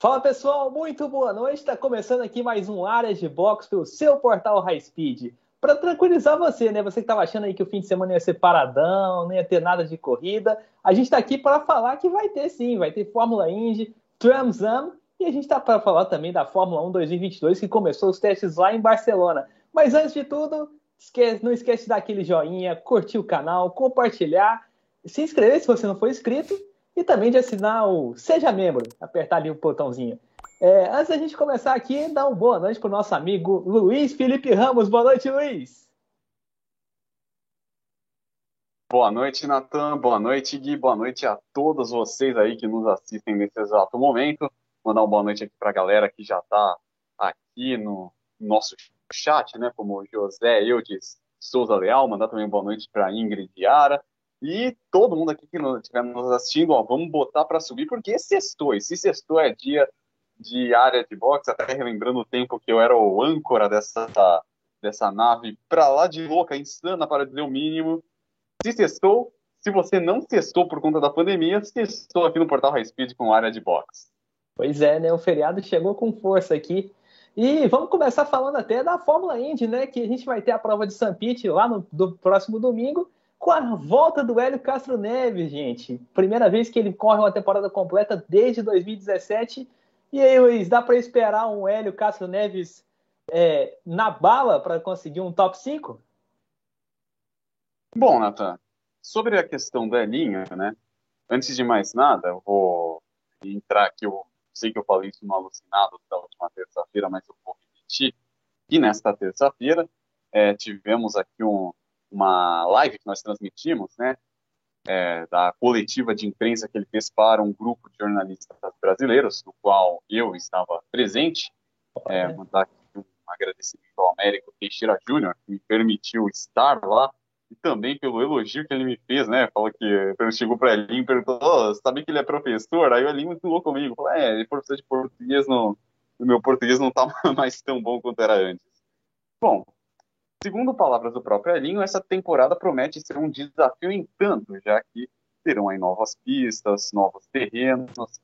Fala pessoal, muito boa noite. Está começando aqui mais um Área de Box pelo seu portal High Speed. Para tranquilizar você, né? Você que estava achando aí que o fim de semana ia ser paradão, não ia ter nada de corrida. A gente está aqui para falar que vai ter sim, vai ter Fórmula Indy, Tramzam e a gente está para falar também da Fórmula 1 2022 que começou os testes lá em Barcelona. Mas antes de tudo, esquece, não esquece de dar aquele joinha, curtir o canal, compartilhar, se inscrever se você não for inscrito e também de assinar o Seja Membro, apertar ali o botãozinho. É, antes da gente começar aqui, dá uma boa noite para o nosso amigo Luiz Felipe Ramos. Boa noite, Luiz. Boa noite, Natan. Boa noite, Gui. Boa noite a todos vocês aí que nos assistem nesse exato momento. Mandar uma boa noite aqui para a galera que já está aqui no nosso chat, né? Como José Eudes Souza Leal. Mandar também boa noite para Ingrid Yara. E todo mundo aqui que estiver nos assistindo, ó, vamos botar para subir, porque sextou. E se sextou é dia de área de boxe, até relembrando o tempo que eu era o âncora dessa, dessa nave pra lá de louca, insana, para dizer o mínimo. Se sextou, se você não sextou por conta da pandemia, sextou aqui no Portal High Speed com área de boxe. Pois é, né? O feriado chegou com força aqui. E vamos começar falando até da Fórmula Indy, né? Que a gente vai ter a prova de St. Lá no do próximo domingo com a volta do Hélio Castro Neves, gente. Primeira vez que ele corre uma temporada completa desde 2017. E aí, Luiz, dá para esperar um Hélio Castro Neves é, na bala para conseguir um top 5? Bom, Nathan, sobre a questão do Elinho, né? Antes de mais nada, eu vou entrar aqui. Eu sei que eu falei isso no alucinado da última terça-feira, mas eu vou repetir. E nesta terça-feira, é, tivemos aqui um, uma live que nós transmitimos, né, é, da coletiva de imprensa que ele fez para um grupo de jornalistas brasileiros, no qual eu estava presente. É, mandar aqui um agradecimento ao Américo Teixeira Júnior, que me permitiu estar lá, e também pelo elogio que ele me fez, né? Falou que ele chegou para ele e perguntou: oh, sabe que ele é professor? Aí o Elinho falou comigo: falou, é, ele é professor de português, não, o meu português não está mais tão bom quanto era antes. Bom, Segundo palavras do próprio Elinho, essa temporada promete ser um desafio em tanto, já que terão aí novas pistas, novos terrenos,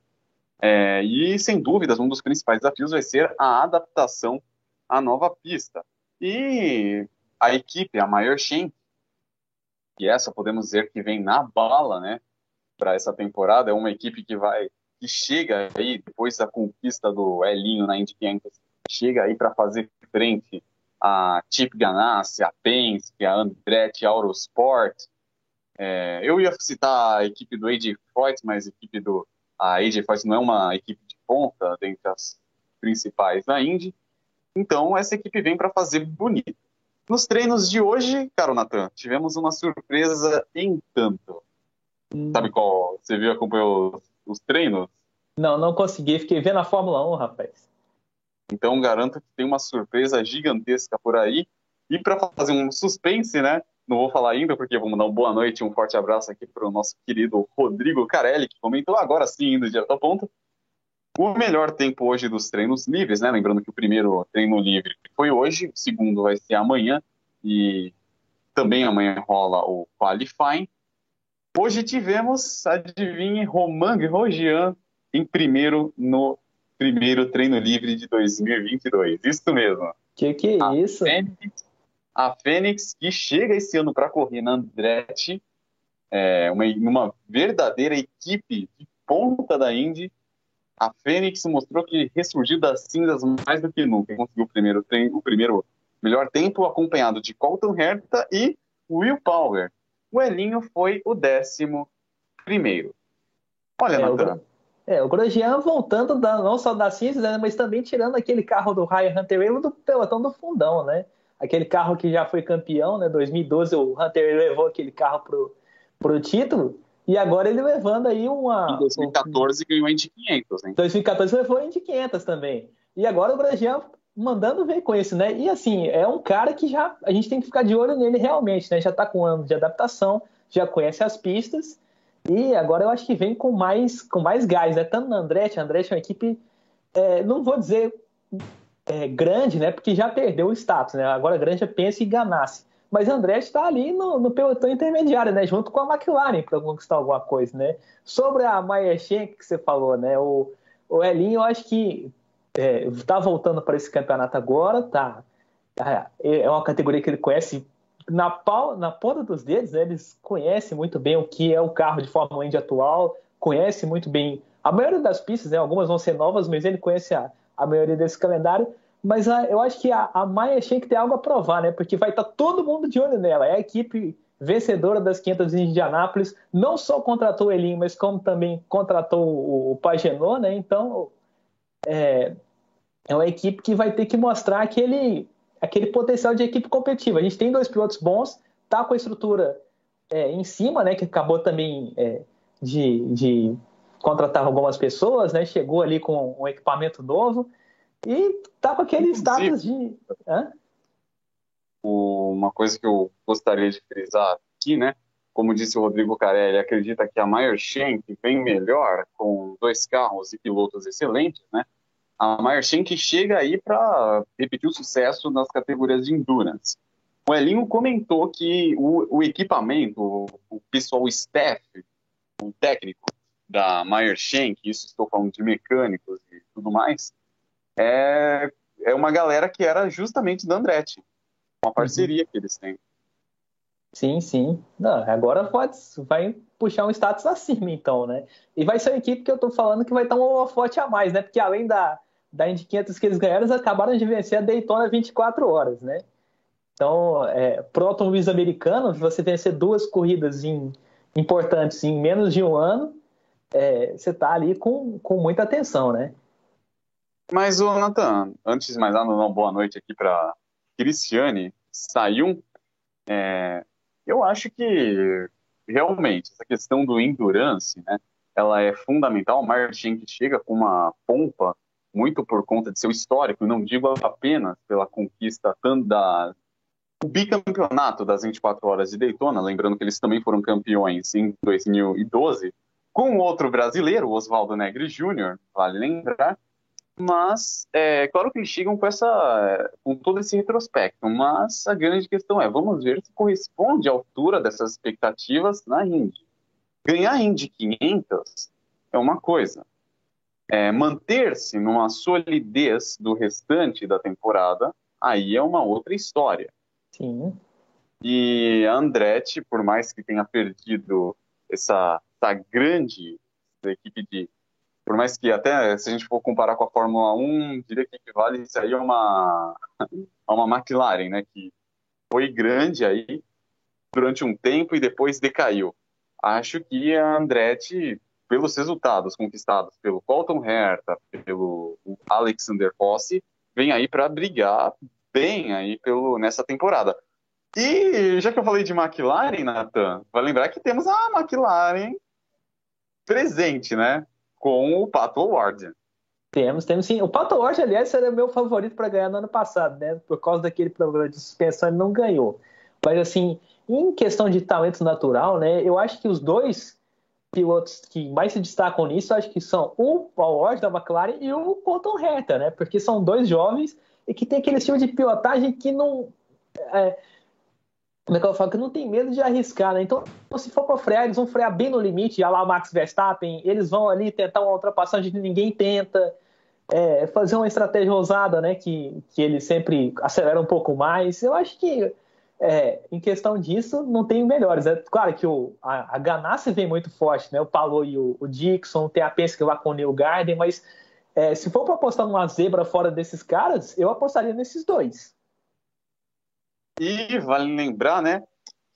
é, e sem dúvidas um dos principais desafios vai ser a adaptação à nova pista. E a equipe, a maior Shen, e essa podemos dizer que vem na bala, né, para essa temporada, é uma equipe que vai que chega aí depois da conquista do Elinho na Indy 500, chega aí para fazer frente a Chip Ganassi, a Penske, a Andretti, a Autosport. É, eu ia citar a equipe do AJ Foyt, mas a equipe do a AJ Foyt não é uma equipe de ponta dentre as principais da Indy. Então essa equipe vem para fazer bonito. Nos treinos de hoje, caro Natan, tivemos uma surpresa em tanto. Hum. Sabe qual? Você viu, acompanhou os, os treinos? Não, não consegui. Fiquei vendo a Fórmula 1, rapaz. Então garanto que tem uma surpresa gigantesca por aí. E para fazer um suspense, né? Não vou falar ainda, porque vamos dar uma boa noite um forte abraço aqui para o nosso querido Rodrigo Carelli, que comentou agora sim, indo direto ao ponto. O melhor tempo hoje dos treinos livres, né? Lembrando que o primeiro treino livre foi hoje, o segundo vai ser amanhã, e também amanhã rola o qualifying. Hoje tivemos, adivinhe, Romain Grosjean em primeiro no primeiro treino livre de 2022. Isso mesmo. Que que é a isso? Fênix, a Fênix que chega esse ano para correr na Andretti, é, uma, uma verdadeira equipe de ponta da Indy. A Fênix mostrou que ressurgiu das cinzas mais do que nunca. Conseguiu o primeiro, treino, o primeiro melhor tempo, acompanhado de Colton Herta e Will Power. O Elinho foi o décimo primeiro. Olha, é, Natan. É, o Grosjean voltando da, não só da cinza, né, mas também tirando aquele carro do Ryan Hunter do pelotão do fundão, né? Aquele carro que já foi campeão, né? 2012 o Hunter levou aquele carro pro, pro título e agora ele levando aí uma... Em 2014 um, ganhou a Indy 500, né? 2014 levou a Indy 500 também. E agora o Grosjean mandando ver com isso, né? E assim, é um cara que já a gente tem que ficar de olho nele realmente, né? Já tá com um ano de adaptação, já conhece as pistas e agora eu acho que vem com mais, com mais gás, né? Tanto na Andretti, a Andretti é uma equipe, é, não vou dizer é, grande, né? Porque já perdeu o status, né? Agora grande é pensa em Ganassi. Mas a Andretti está ali no, no, pelotão intermediário, né? Junto com a McLaren para conquistar alguma coisa, né? Sobre a Maya Schenck que você falou, né? O, o Elinho, eu acho que é, tá voltando para esse campeonato agora, tá? É, é uma categoria que ele conhece na, pau, na ponta dos dedos, né, eles conhecem muito bem o que é o carro de Fórmula Indy atual, conhece muito bem a maioria das pistas, né, algumas vão ser novas, mas ele conhece a, a maioria desse calendário. Mas a, eu acho que a, a Maia que ter algo a provar, né? Porque vai estar tá todo mundo de olho nela. É a equipe vencedora das 500 de Indianápolis. Não só contratou o Elinho, mas como também contratou o, o Pagenot, né? Então, é, é uma equipe que vai ter que mostrar aquele, aquele potencial de equipe competitiva. A gente tem dois pilotos bons, tá com a estrutura é, em cima, né? Que acabou também é, de, de contratar algumas pessoas, né? Chegou ali com um equipamento novo. E tá com aquele status de. Hã? Uma coisa que eu gostaria de frisar aqui, né? Como disse o Rodrigo Carelli, acredita que a Meyer Shank vem melhor com dois carros e pilotos excelentes, né? A Meyer Shank chega aí para repetir o sucesso nas categorias de endurance. O Elinho comentou que o, o equipamento, o, o pessoal, o staff, o técnico da Meyer Shank, isso estou falando de mecânicos e tudo mais, é, é uma galera que era justamente da Andretti. Uma parceria uhum. que eles têm. Sim, sim. Não, agora pode, vai puxar um status acima, então, né? E vai ser uma equipe que eu tô falando que vai estar um holofote a mais, né? Porque além da, da Indy 500 que eles ganharam, eles acabaram de vencer a Daytona 24 horas, né? Então, é, pro automobilismo americano, você vencer duas corridas em, importantes em menos de um ano, é, você tá ali com, com muita atenção, né? Mas, o Nathan, antes de mais nada, uma boa noite aqui para Cristiane Sayun. É, eu acho que realmente essa questão do endurance, né, ela é fundamental. O Martin que chega com uma pompa muito por conta de seu histórico, não digo apenas pela conquista da o bicampeonato das 24 horas de Daytona, lembrando que eles também foram campeões em 2012, com outro brasileiro, Oswaldo Negri Jr., vale lembrar, mas é claro que eles chegam com essa com todo esse retrospecto, mas a grande questão é, vamos ver se corresponde à altura dessas expectativas na Indy. Ganhar Indy 500 é uma coisa, é, manter-se numa solidez do restante da temporada, aí é uma outra história. Sim. E a Andretti, por mais que tenha perdido essa, essa grande equipe de por mais que até se a gente for comparar com a Fórmula 1, diria que equivale isso aí a uma, a uma McLaren, né, que foi grande aí durante um tempo e depois decaiu. Acho que a Andretti, pelos resultados conquistados pelo Colton Herta, pelo Alexander Rossi, vem aí para brigar bem aí pelo, nessa temporada. E já que eu falei de McLaren, Nathan, vai lembrar que temos a McLaren presente, né? com o Pato Ward. Temos, temos sim. O Pato Ward, aliás, era meu favorito para ganhar no ano passado, né? Por causa daquele problema de suspensão, ele não ganhou. Mas, assim, em questão de talento natural, né? Eu acho que os dois pilotos que mais se destacam nisso, acho que são o Paul Ward da McLaren e o Colton Herta, né? Porque são dois jovens e que tem aquele estilo de pilotagem que não. É, como é que eu falo? Que não tem medo de arriscar, né? Então, se for para frear, eles vão frear bem no limite, já lá Max Verstappen, eles vão ali tentar uma ultrapassagem que ninguém tenta, é, fazer uma estratégia ousada, né? Que, que eles sempre aceleram um pouco mais. Eu acho que, é, em questão disso, não tem melhores. É claro que o, a, a Ganassi vem muito forte, né? O Paulo e o, o Dixon, tem a Penske lá com o Neil Garden, mas é, se for para apostar numa zebra fora desses caras, eu apostaria nesses dois. E vale lembrar, né,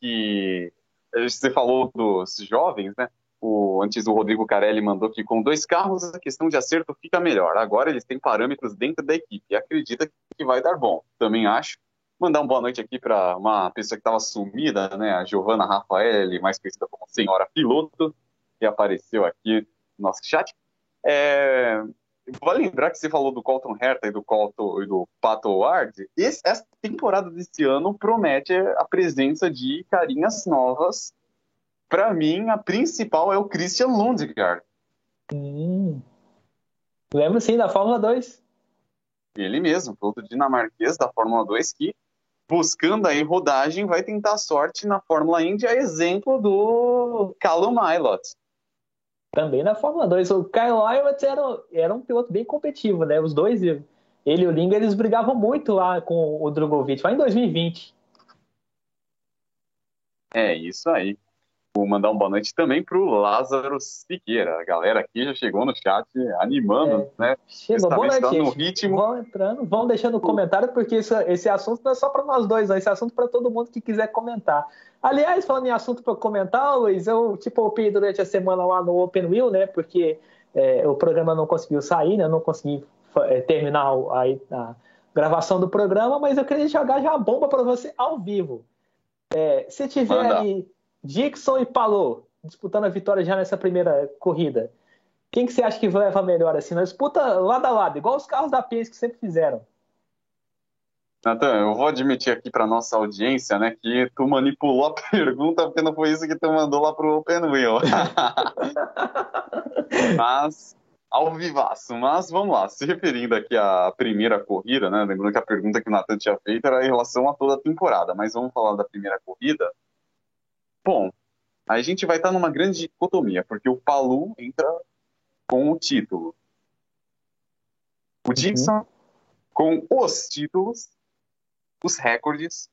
que você falou dos jovens, né? O, antes o Rodrigo Carelli mandou que com dois carros a questão de acerto fica melhor. Agora eles têm parâmetros dentro da equipe acredita que vai dar bom. Também acho. Mandar uma boa noite aqui para uma pessoa que estava sumida, né? A Giovanna Rafael, mais conhecida como Senhora Piloto, que apareceu aqui no nosso chat. É, Vale lembrar que você falou do Colton Herta e do Colton e do Pato Ward. Esse, essa temporada desse ano promete a presença de carinhas novas. Para mim, a principal é o Christian Lundgaard. Hum. Lembro sim da Fórmula 2. Ele mesmo, piloto dinamarquês da Fórmula 2 que buscando aí rodagem vai tentar sorte na Fórmula Indy, a exemplo do Callum Milot. Também na Fórmula 2. O Kyle Lewis era, era um piloto bem competitivo, né? Os dois, ele e o Linga, eles brigavam muito lá com o Drogovic, lá em 2020. É, isso aí. Vou mandar uma boa noite também para o Lázaro Siqueira. A galera aqui já chegou no chat animando, é, né? Chegou, boa noite, no ritmo. Vão entrando, vão deixando comentário, porque isso, esse assunto não é só para nós dois, esse assunto para todo mundo que quiser comentar. Aliás, falando em assunto para comentar, Luiz, eu tipo opei durante a semana lá no Open Wheel, né? Porque é, o programa não conseguiu sair, né? Eu não consegui é, terminar a, a, gravação do programa, mas eu queria jogar já a bomba para você ao vivo. É, se tiver aí Dixon e Palou disputando a vitória já nessa primeira corrida. Quem que você acha que vai levar melhor assim? Na disputa lado a lado, igual os carros da Penske que sempre fizeram. Natan, eu vou admitir aqui para nossa audiência, né, que tu manipulou a pergunta porque não foi isso que tu mandou lá pro Open Wheel. mas ao vivaço, mas vamos lá, se referindo aqui à primeira corrida, né, lembrando que a pergunta que o Natan tinha feito era em relação a toda a temporada, mas vamos falar da primeira corrida. Bom, a gente vai estar numa grande dicotomia, porque o Palu entra com o título. O Dixon uhum. com os títulos, os recordes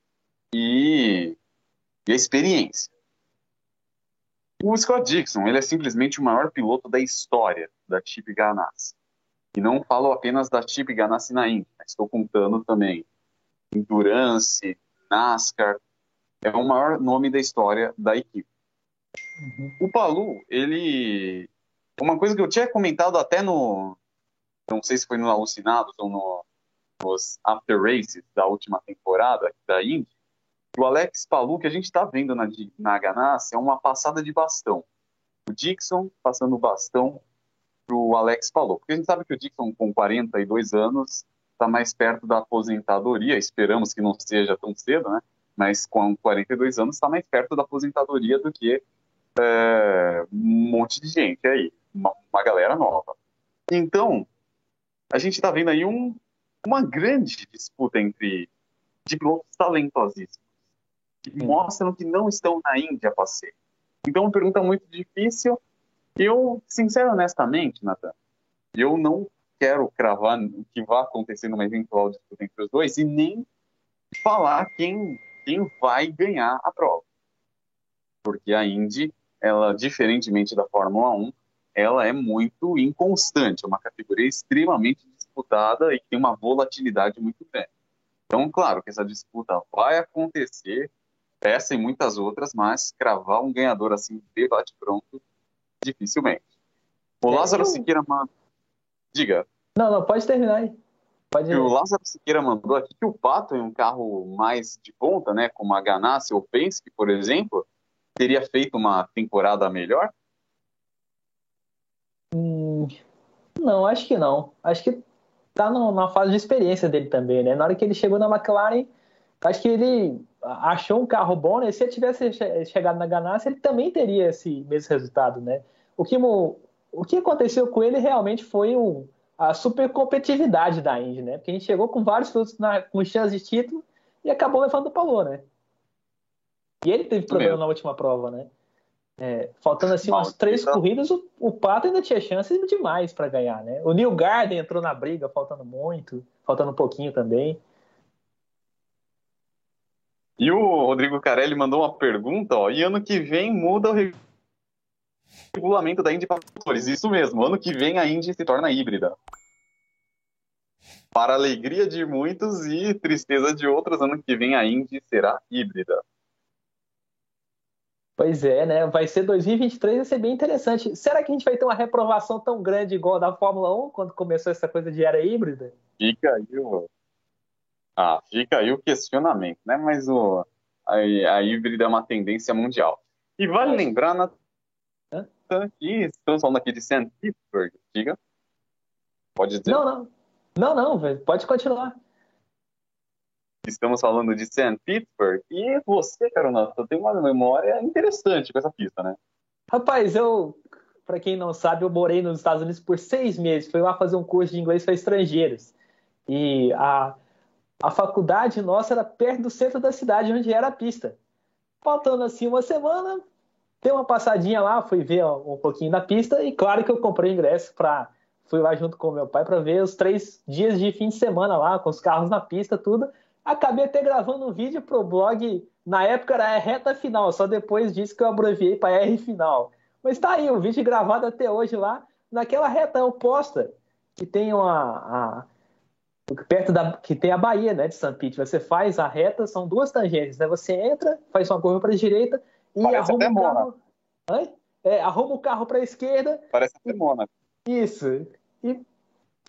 e, e a experiência. O Scott Dixon, ele é simplesmente o maior piloto da história da Chip Ganassi. E não falo apenas da Chip Ganassi na Indy, estou contando também Endurance, NASCAR, é o maior nome da história da equipe. Uhum. O Palu, ele. Uma coisa que eu tinha comentado até no. Não sei se foi no Alucinados ou no, nos After Races da última temporada da Indy. O Alex Palu, que a gente está vendo na, na Ganassi, é uma passada de bastão. O Dixon passando o bastão para o Alex Palu. Porque a gente sabe que o Dixon, com 42 anos, está mais perto da aposentadoria. Esperamos que não seja tão cedo, né? Mas com 42 anos está mais perto da aposentadoria do que é, um monte de gente aí, uma, uma galera nova. Então, a gente está vendo aí um, uma grande disputa entre pilotos talentosíssimos, que mostram que não estão na Índia a passeio. Então, uma pergunta muito difícil. Eu, sincero honestamente, Nathan, eu não quero cravar o que vai acontecer numa eventual disputa entre os dois e nem falar quem quem vai ganhar a prova. Porque a Indy, ela, diferentemente da Fórmula 1, ela é muito inconstante, é uma categoria extremamente disputada e tem uma volatilidade muito grande. Então, claro que essa disputa vai acontecer, essa e muitas outras, mas cravar um ganhador assim, debate pronto, dificilmente. O é, Lázaro. Siqueira manda. Diga. Não, não, pode terminar aí. Pode... o Lázaro Siqueira mandou aqui que o Pato em um carro mais de ponta, né, como a Ganassi ou Penske, por exemplo, teria feito uma temporada melhor? Hum, não, acho que não. Acho que tá na fase de experiência dele também, né? Na hora que ele chegou na McLaren, acho que ele achou um carro bom, né? Se ele tivesse chegado na Ganassi, ele também teria esse mesmo resultado, né? O que, o que aconteceu com ele realmente foi um a super competitividade da Indy, né? Porque a gente chegou com vários pilotos na, com chance de título e acabou levando o Palô, né? E ele teve problema Meu. na última prova, né? É, faltando assim umas três corridas, o, o, Pato ainda tinha chance demais para ganhar, né? O Neil Garden entrou na briga, faltando muito, faltando um pouquinho também. E o Rodrigo Carelli mandou uma pergunta, ó, e ano que vem muda o regulamento da Indy para motores. Isso mesmo, ano que vem a Indy se torna híbrida. Para alegria de muitos e tristeza de outros, ano que vem a Indy será híbrida. Pois é, né? Vai ser 2023, vai ser bem interessante. Será que a gente vai ter uma reprovação tão grande igual a da Fórmula 1 quando começou essa coisa de era híbrida? Fica aí o, ah, fica aí o questionamento, né? Mas o, a, a híbrida é uma tendência mundial. E vale lembrar, na, e estamos falando aqui de St. Petersburg, diga. Pode dizer. Não, não. Não, não, velho. Pode continuar. Estamos falando de St. Petersburg. E você, Caronata, tem uma memória interessante com essa pista, né? Rapaz, eu, para quem não sabe, eu morei nos Estados Unidos por seis meses. Fui lá fazer um curso de inglês para estrangeiros. E a, a faculdade nossa era perto do centro da cidade, onde era a pista. Faltando assim uma semana, Dei uma passadinha lá, fui ver um pouquinho da pista e claro que eu comprei ingresso para fui lá junto com meu pai para ver os três dias de fim de semana lá, com os carros na pista, tudo. Acabei até gravando um vídeo pro blog, na época era reta final, só depois disso que eu abreviei para R final. Mas tá aí, o vídeo gravado até hoje lá, naquela reta oposta, que tem uma. A, perto da. que tem a Bahia, né, de St. Pete. Você faz a reta, são duas tangentes, né? Você entra, faz uma curva para a direita e Parece arruma o carro. É, arruma o carro para a esquerda. Parece até Mônaco. Isso. E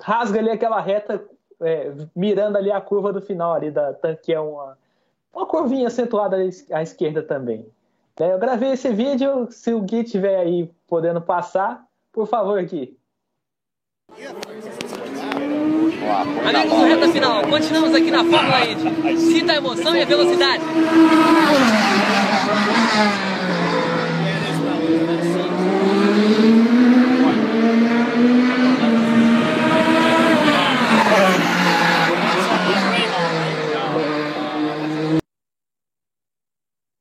rasga ali aquela reta, é, mirando ali a curva do final ali da que é uma, uma curvinha acentuada à esquerda também. É, eu gravei esse vídeo, se o Gui tiver aí podendo passar, por favor, Gui. Amigos do Reta Final, continuamos aqui na Fórmula Indy. Sinta a emoção e a velocidade.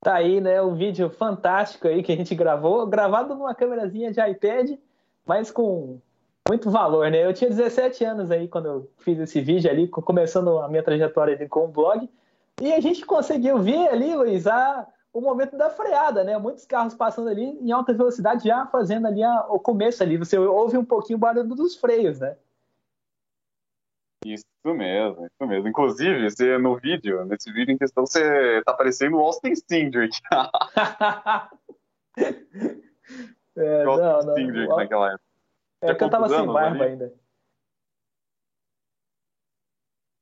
Tá aí, né, um vídeo fantástico aí que a gente gravou, gravado numa câmerazinha de iPad, mas com muito valor, né? Eu tinha 17 anos aí quando eu fiz esse vídeo ali, começando a minha trajetória com o blog, e a gente conseguiu ver ali, Luiz, a, o momento da freada, né? Muitos carros passando ali em alta velocidade já fazendo ali a, o começo ali, você ouve um pouquinho o barulho dos freios, né? Isso mesmo, isso mesmo. Inclusive, você, no vídeo, nesse vídeo em questão, você tá parecendo o Austin Cindric. é, o Austin Cindric naquela época. É que eu tava sem barba ali? ainda.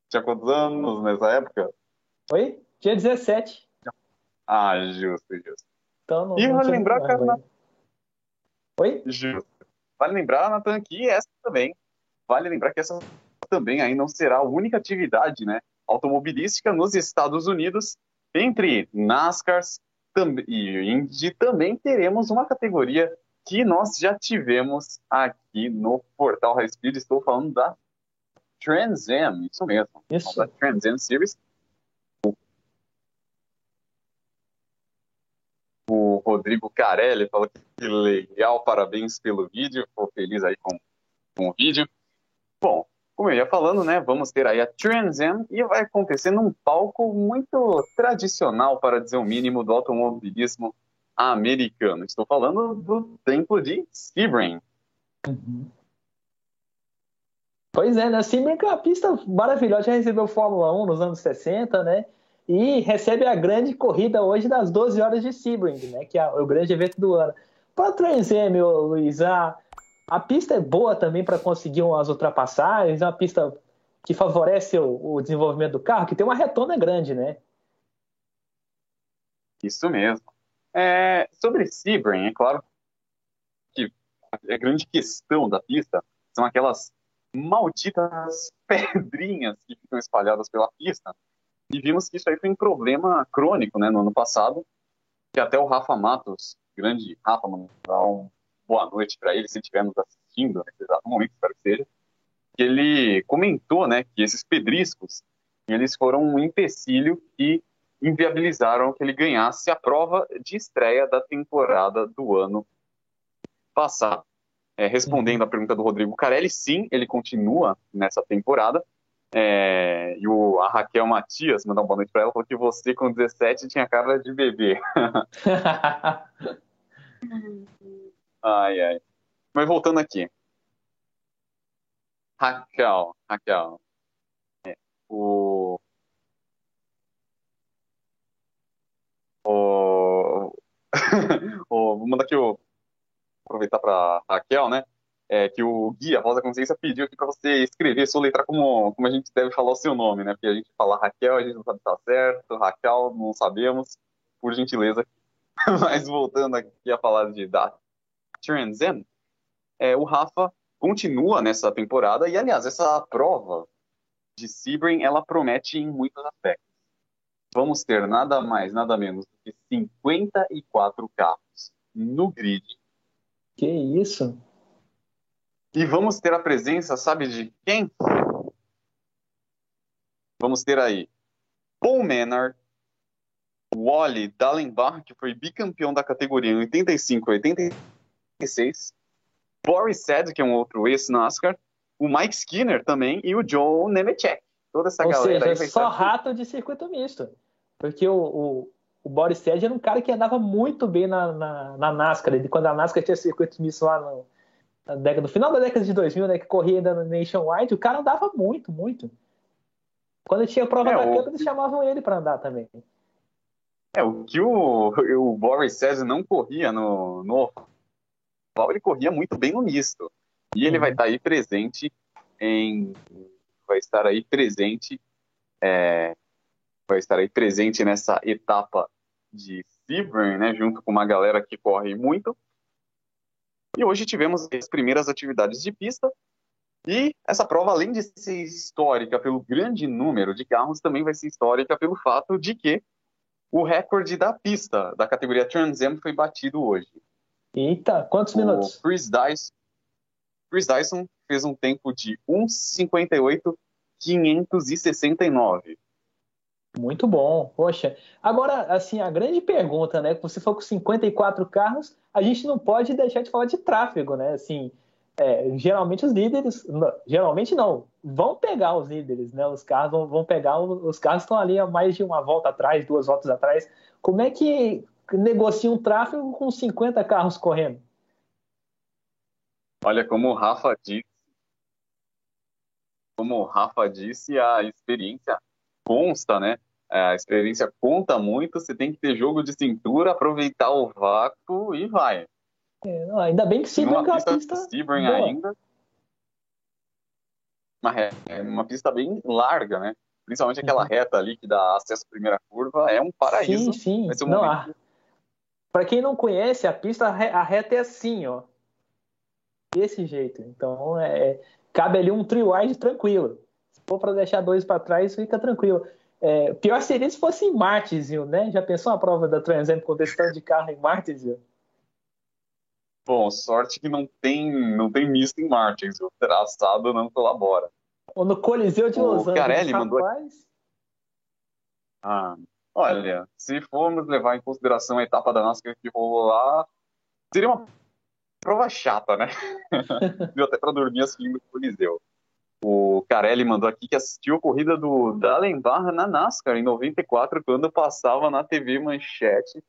Tinha quantos anos nessa época? Oi? Tinha 17. Ah, justo, justo. Então, não, e não vale lembrar, cara. Na... Oi? Justo. Vale lembrar, Nathan, que essa também. Vale lembrar que essa também aí não será a única atividade né, automobilística nos Estados Unidos. Entre NASCARs e Indy também teremos uma categoria que nós já tivemos aqui no Portal High Speed. Estou falando da Trans Am, isso mesmo. Isso. Da Trans Am Series. O Rodrigo Carelli falou que legal, parabéns pelo vídeo. Estou feliz aí com, com o vídeo. Bom, como eu ia falando, né, vamos ter aí a Trans Am e vai acontecer num palco muito tradicional, para dizer o mínimo, do automobilismo americano. Estou falando do templo de Sebring. Uhum. Pois é, né? Sebring é uma pista maravilhosa, já recebeu Fórmula 1 nos anos 60, né? E recebe a grande corrida hoje das 12 horas de Sebring, né? Que é o grande evento do ano. Para Trans Am, Luiz, a a pista é boa também para conseguir umas ultrapassagens, é uma pista que favorece o, o, desenvolvimento do carro, que tem uma retona grande, né? Isso mesmo. É, sobre Sebring, é claro que a grande questão da pista são aquelas malditas pedrinhas que ficam espalhadas pela pista. E vimos que isso aí foi um problema crônico né, no ano passado, que até o Rafa Matos, grande Rafa, mandar um boa noite para ele, se estiver nos assistindo nesse exato momento, espero que seja, que ele comentou né, que esses pedriscos eles foram um empecilho que inviabilizaram que ele ganhasse a prova de estreia da temporada do ano passado. É, respondendo à pergunta do Rodrigo Carelli, sim, ele continua nessa temporada. É, e o, a Raquel Matias, mandar uma boa noite para ela, falou que você com 17 tinha cara de bebê. Ai, ai. Mas voltando aqui. Raquel, Raquel. É, o... O... o... Vou mandar aqui o... Aproveitar para Raquel, né? É, que o guia Rosa Consciência pediu aqui para você escrever sua letra como, como a gente deve falar o seu nome, né? Porque a gente fala Raquel, a gente não sabe se tá certo, Raquel, não sabemos, por gentileza. Mas voltando aqui a falar de data Trans Am, é, o Rafa continua nessa temporada e, aliás, essa prova de Sebring, ela promete em muitos aspectos. Vamos ter nada mais, nada menos do que 54 carros no grid. Que isso? E vamos ter a presença, sabe de quem? Vamos ter aí Paul Menard, Wally Dallenbach, que foi bicampeão da categoria em 85 e 86, Boris Said, que é um outro ex-NASCAR, o Mike Skinner também e o Joe Nemechek. Toda essa Ou galera seja, só rato de circuito misto. Porque o, o, o Boris Said era um cara que andava muito bem na, na, na NASCAR. Quando a NASCAR tinha circuito misto lá no, na década, no final da década de 2000, né, que corria ainda no Nationwide, o cara andava muito, muito. Quando tinha prova É, da o- Cup, eles chamavam ele para andar também. É, o que o, o Boris Said não corria no, no ele corria muito bem no misto. E ele Uhum. vai estar aí presente em. Vai estar aí presente. é, vai estar aí presente nessa etapa de Sebring, né? Junto com uma galera que corre muito. E hoje tivemos as primeiras atividades de pista. E essa prova, além de ser histórica pelo grande número de carros, também vai ser histórica pelo fato de que o recorde da pista da categoria Trans Am foi batido hoje. Eita, quantos minutos? O Chris Dyson, Chris Dyson fez um tempo de 1,58,569. Muito bom, poxa. Agora, assim, a grande pergunta, né? Você for com 54 carros, a gente não pode deixar de falar de tráfego, né? Assim, é, geralmente os líderes, não, geralmente não, vão pegar os líderes, né? Os carros vão, vão pegar, os, os carros estão ali a mais de uma volta atrás, duas voltas atrás. Como é que negocia um tráfego com 50 carros correndo? Olha, como o Rafa disse, como o Rafa disse, a experiência consta, né? A experiência conta muito, você tem que ter jogo de cintura, aproveitar o vácuo e vai. É, não, ainda bem que Sebring é uma pista, Sebring ainda. Uma, re- é uma pista bem larga, né? Principalmente aquela Uhum. reta ali que dá acesso à primeira curva, é um paraíso. Sim, sim. Um Não, momento a- Para quem não conhece, a pista, a re- a reta é assim, ó. Desse jeito. Então, é, cabe ali um trio wide tranquilo. Se for para deixar dois para trás, fica tranquilo. É, pior seria se fosse em Martinsville, né? Já pensou a prova da Trans Am tanto de carro em Martinsville? Bom, sorte que não tem, não tem misto em Martins, o traçado não colabora. Ou no Coliseu de O Los Angeles, Carelli mandou- rapaz. Ah, olha, se formos levar em consideração a etapa da NASCAR que rolou lá, seria uma prova chata, né? Deu até para dormir assistindo o Coliseu. O Carelli mandou aqui que assistiu a corrida do Dallenbach na NASCAR em 94, quando passava na TV Manchete,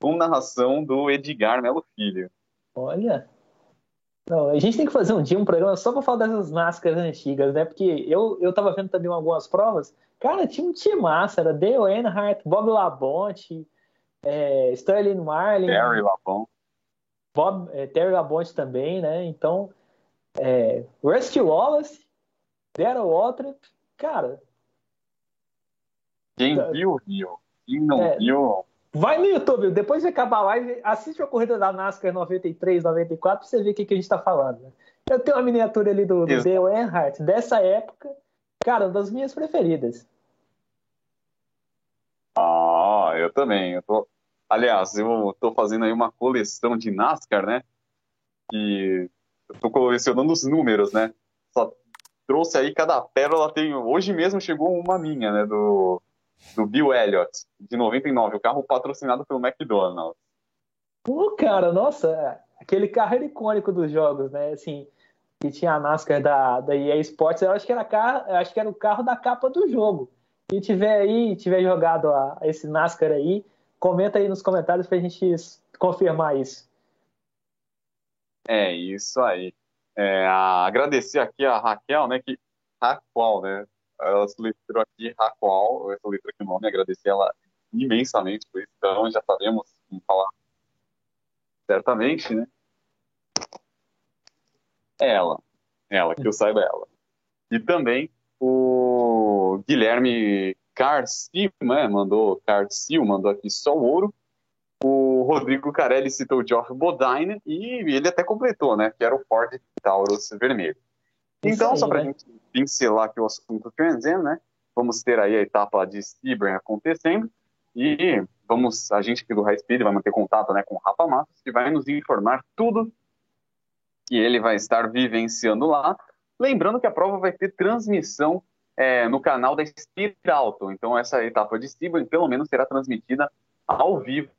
com narração do Edgar Melo Filho. Olha. Não, a gente tem que fazer um dia um programa só para falar dessas NASCAR antigas, né? Porque eu, eu tava vendo também algumas provas. Cara, tinha um time massa, era Dale Earnhardt, Bob Labonte, é, Sterling Marlin, Terry Labon. Bob, é, Terry Labonte também, né? Então, é, Rusty Wallace, Darrell Waltrip, cara, Quem Tá. viu, viu. Quem não É. viu, vai no YouTube, depois de acabar a live, assiste a corrida da NASCAR 93, 94, pra você ver o que, que a gente tá falando. né? Eu tenho uma miniatura ali do, do. Dale Earnhardt, dessa época, cara, uma das minhas preferidas. Ah, eu também. Eu tô... Aliás, eu tô fazendo aí uma coleção de NASCAR, né? E eu tô colecionando os números, né? Só trouxe aí cada pérola tem. Hoje mesmo chegou uma minha, né? Do, do Bill Elliott, de 99, o carro patrocinado pelo McDonald's. Pô, cara, nossa, aquele carro era icônico dos jogos, né? Assim, que tinha a NASCAR da, da EA Sports, eu acho que era, carro, eu acho que era o carro da capa do jogo. Quem tiver aí, tiver jogado a, esse NASCAR aí, comenta aí nos comentários pra gente confirmar isso. É isso aí. É, agradecer aqui a Raquel, né? Que Raquel, né? Ela soletrou aqui Raquel, eu soletrou aqui o nome, agradecer ela imensamente por isso. Então já sabemos como falar certamente, né? É ela. Ela, que eu saiba é ela. E também o Guilherme Carcio, né? Mandou Carcio, mandou aqui só o ouro. Rodrigo Carelli citou o Geoff Bodine e ele até completou, né? Que era o Ford Taurus vermelho. Então, aí, só para a né? gente pincelar aqui o assunto Trans Am, né? Vamos ter aí a etapa de Sebring acontecendo e vamos, a gente aqui do High Speed vai manter contato né, com o Rafa Matos, que vai nos informar tudo que ele vai estar vivenciando lá. Lembrando que a prova vai ter transmissão é, no canal da Spiralto. Então, essa etapa de Sebring, pelo menos, será transmitida ao vivo,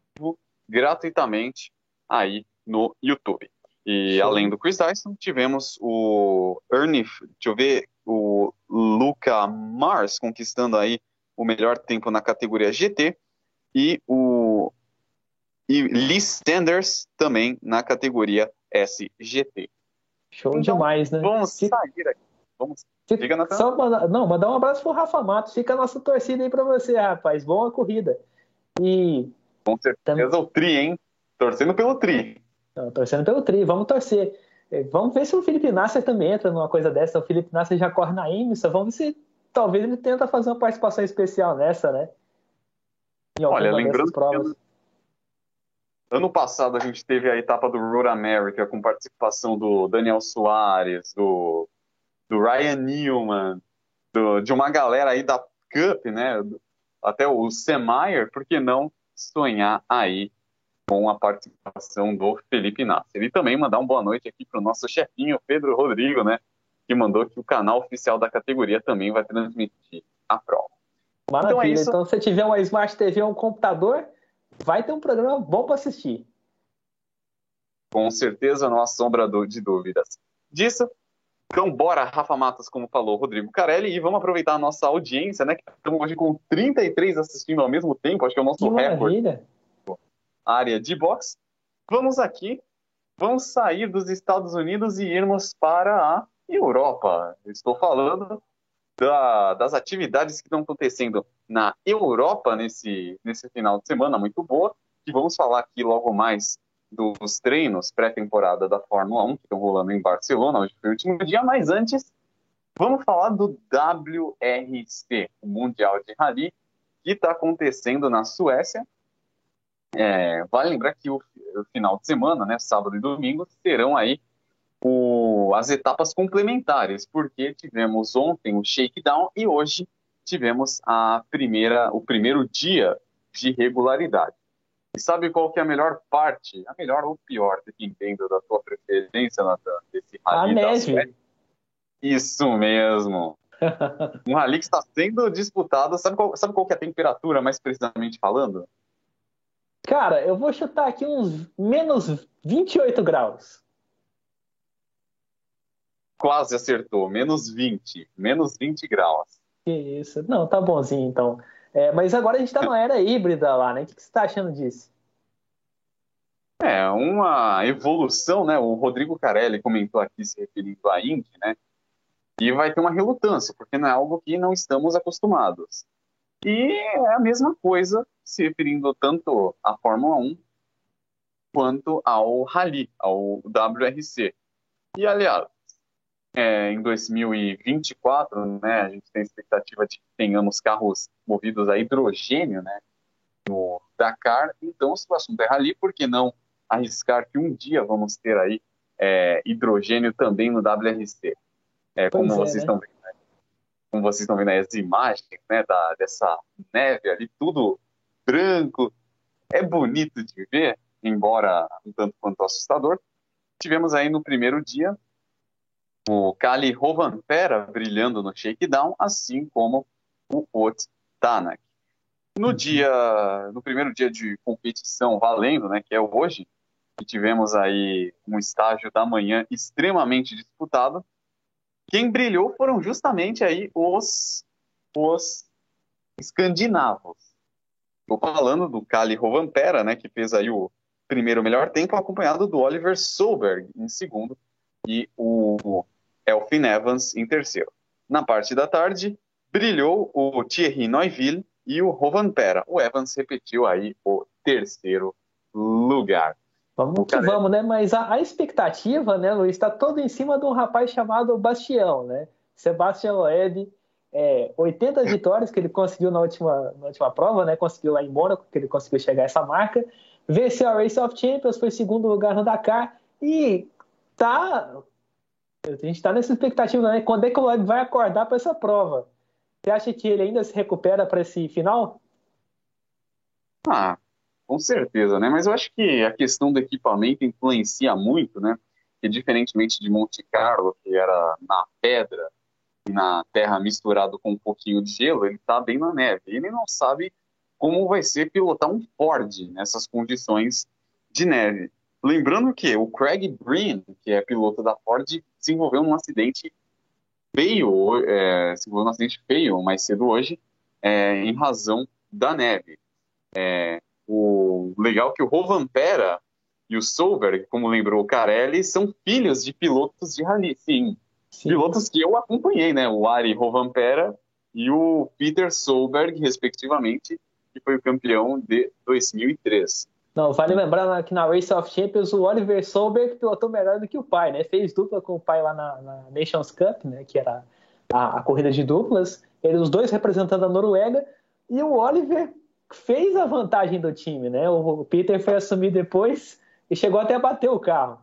gratuitamente, aí no YouTube. E Sim. além do Chris Dyson, tivemos o Ernie, deixa eu ver, o Luca Mars conquistando aí o melhor tempo na categoria GT e o e Lee Sanders também na categoria SGT. Show então, demais, né? Vamos sair aqui. Vamos. Fica, na só mandar, não, mandar um abraço pro Rafa Matos. Fica a nossa torcida aí para você, rapaz. Boa corrida. E. Com certeza tam... o Tri, hein? Torcendo pelo Tri. Não, torcendo pelo Tri, vamos torcer. É, vamos ver se o Felipe Nasser também entra numa coisa dessa. O Felipe Nasser já corre na IMSA. Vamos ver se talvez ele tenta fazer uma participação especial nessa, né? Olha, lembrando que ano passado a gente teve a etapa do Road America com participação do Daniel Soares, do, do Ryan Newman, do, de uma galera aí da Cup, né? Até o Semeyer, por que não sonhar aí com a participação do Felipe Nasser? E também mandar uma boa noite aqui para o nosso chefinho, Pedro Rodrigo, né? Que mandou que o canal oficial da categoria também vai transmitir a prova. Maravilha. Então, é isso. então se você tiver uma Smart TV ou um computador, vai ter um programa bom para assistir. Com certeza, não há sombra de dúvidas. Disso, então bora, Rafa Matos, como falou Rodrigo Carelli, e vamos aproveitar a nossa audiência, né? Que estamos hoje com 33 assistindo ao mesmo tempo, acho que é o nosso que recorde. Maravilha. Área de box. Vamos aqui, vamos sair dos Estados Unidos e irmos para a Europa. estou falando da, das atividades que estão acontecendo na Europa nesse, nesse final de semana muito boa, que vamos falar aqui logo mais dos treinos pré-temporada da Fórmula 1 que estão rolando em Barcelona, hoje foi o último dia, mas antes vamos falar do WRC, o Mundial de Rally, que está acontecendo na Suécia. É, vale lembrar que o, o, final de semana, né, sábado e domingo, terão aí o, as etapas complementares, porque tivemos ontem o shakedown e hoje tivemos a primeira, o primeiro dia de regularidade. E sabe qual que é a melhor parte? A melhor ou pior, dependendo da tua preferência, Natan, desse rally a neve. Isso mesmo. um rally que está sendo disputado. Sabe qual, sabe qual que é a temperatura, mais precisamente falando? Cara, eu vou chutar aqui uns menos 28 graus. Quase acertou, menos 20, menos 20 graus. Que isso. Não, tá bonzinho então. É, mas agora a gente está numa era híbrida lá, né? O que você está achando disso? É, uma evolução, né? O Rodrigo Carelli comentou aqui se referindo à Indy, né? E vai ter uma relutância, porque não é algo que não estamos acostumados. E é a mesma coisa se referindo tanto à Fórmula 1 quanto ao Rally, ao WRC. E, aliás, é, em 2024, né, a gente tem expectativa de que tenhamos carros movidos a hidrogênio, né, no Dakar. Então, se o assunto é rally, por que não arriscar que um dia vamos ter aí é, hidrogênio também no WRC? É, como, é, vocês né? estão vendo, né? como vocês estão vendo aí as imagens né, da, dessa neve ali, tudo branco, é bonito de ver, embora um tanto quanto assustador. Tivemos aí no primeiro dia o Kali Rovanpera brilhando no shakedown, assim como o Ot Tanak. No uhum. dia, no primeiro dia de competição valendo, né, que é hoje, que tivemos aí um estágio da manhã extremamente disputado. Quem brilhou foram justamente aí os os escandinavos. Estou falando do Kali Rovanpera, né, que fez aí o primeiro melhor tempo, acompanhado do Oliver Solberg em segundo e o Elfin Evans em terceiro. Na parte da tarde, brilhou o Thierry Neuville e o Rovanpera. O Evans repetiu aí o terceiro lugar. Vamos que vamos, né? Mas a, a expectativa, né, Luiz, está toda em cima de um rapaz chamado Bastião, né? Sebastião Loeb, é, 80 vitórias que ele conseguiu na última, na última prova, né? Conseguiu lá em Mônaco, que ele conseguiu chegar a essa marca. Venceu a Race of Champions, foi segundo lugar no Dakar e tá a gente está nessa expectativa, né? Quando é que o Loeb vai acordar para essa prova? Você acha que ele ainda se recupera para esse final? Ah, com certeza, né? Mas eu acho que a questão do equipamento influencia muito, né? Que diferentemente de Monte Carlo, que era na pedra, na terra misturado com um pouquinho de gelo, ele está bem na neve. Ele não sabe como vai ser pilotar um Ford nessas condições de neve. Lembrando que o Craig Breen, que é piloto da Ford, se envolveu num acidente feio, é, se envolveu num acidente feio mais cedo hoje, é, em razão da neve. É, o legal é que o Rovanpera e o Solberg, como lembrou o Carelli, são filhos de pilotos de rally, sim. sim. Pilotos que eu acompanhei, né? O Ari Rovanpera e o Peter Solberg, respectivamente, que foi o campeão de 2003. Não, vale lembrar que na Race of Champions o Oliver Solberg pilotou melhor do que o pai, né? Fez dupla com o pai lá na, na Nations Cup, né? Que era a, a corrida de duplas. Eles os dois representando a Noruega. E o Oliver fez a vantagem do time, né? O Peter foi assumir depois e chegou até a bater o carro.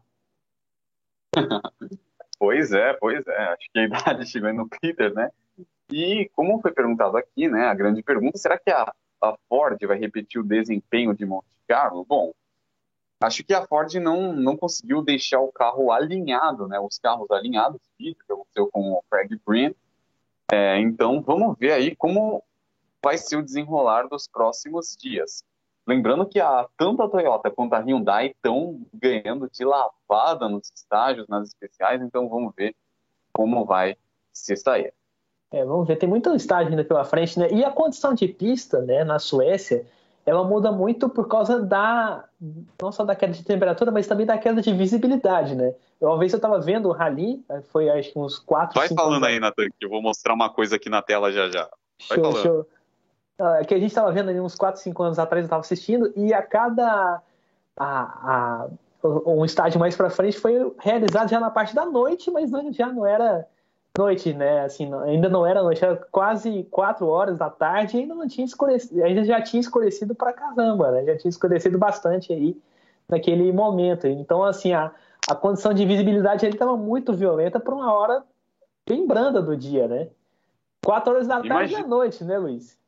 pois é, pois é. Acho que a idade chegou no Peter, né? E como foi perguntado aqui, né? A grande pergunta, será que a, a Ford vai repetir o desempenho de Monte Carlo? Bom, acho que a Ford não, não conseguiu deixar o carro alinhado, né? Os carros alinhados, que aconteceu com o Craig Breen. É, então, vamos ver aí como vai ser o desenrolar dos próximos dias. Lembrando que a, tanto a Toyota quanto a Hyundai estão ganhando de lavada nos estágios, nas especiais, então vamos ver como vai se sair. É, vamos ver, tem muito estágio ainda pela frente, né? E a condição de pista, né, na Suécia, ela muda muito por causa da não só da queda de temperatura, mas também da queda de visibilidade, né? Uma vez eu estava vendo o rally, foi acho que uns 4, Vai falando anos. aí, Nathan, que eu vou mostrar uma coisa aqui na tela já já. Vai show, falando. show. Ah, que a gente estava vendo ali uns 4, 5 anos atrás, eu estava assistindo, e a cada. A, a, um estágio mais para frente foi realizado já na parte da noite, mas não, já não era noite, né? Assim, ainda não era noite, era quase 4 horas da tarde e ainda não tinha escurecido, ainda já tinha escurecido para caramba, né? Já tinha escurecido bastante aí naquele momento. Então, assim, a, a condição de visibilidade ali estava muito violenta para uma hora bem branda do dia, né? 4 horas da tarde e da noite, né, Luiz?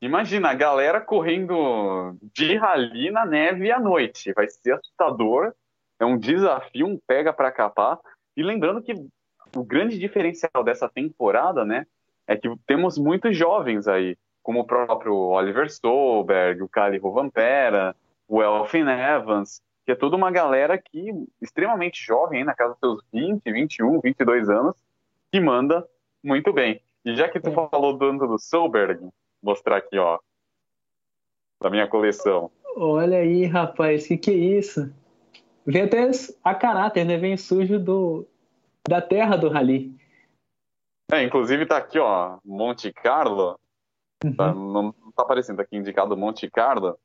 Imagina, a galera correndo de rali na neve à noite. Vai ser assustador. É um desafio, um pega para capar. E lembrando que o grande diferencial dessa temporada, né, é que temos muitos jovens aí, como o próprio Oliver Stolberg, o Kali Rovanpera, o Elfin Evans, que é toda uma galera que extremamente jovem, na casa dos seus 20, 21, 22 anos, que manda muito bem. E já que tu é. falou do Ando do Solberg, mostrar aqui, ó. Da minha coleção. Olha aí, rapaz, que que é isso? Vem até a caráter, né? Vem sujo do, da terra do rally. É, inclusive tá aqui, ó, Monte Carlo. Uhum. Tá, não tá aparecendo aqui indicado Monte Carlo.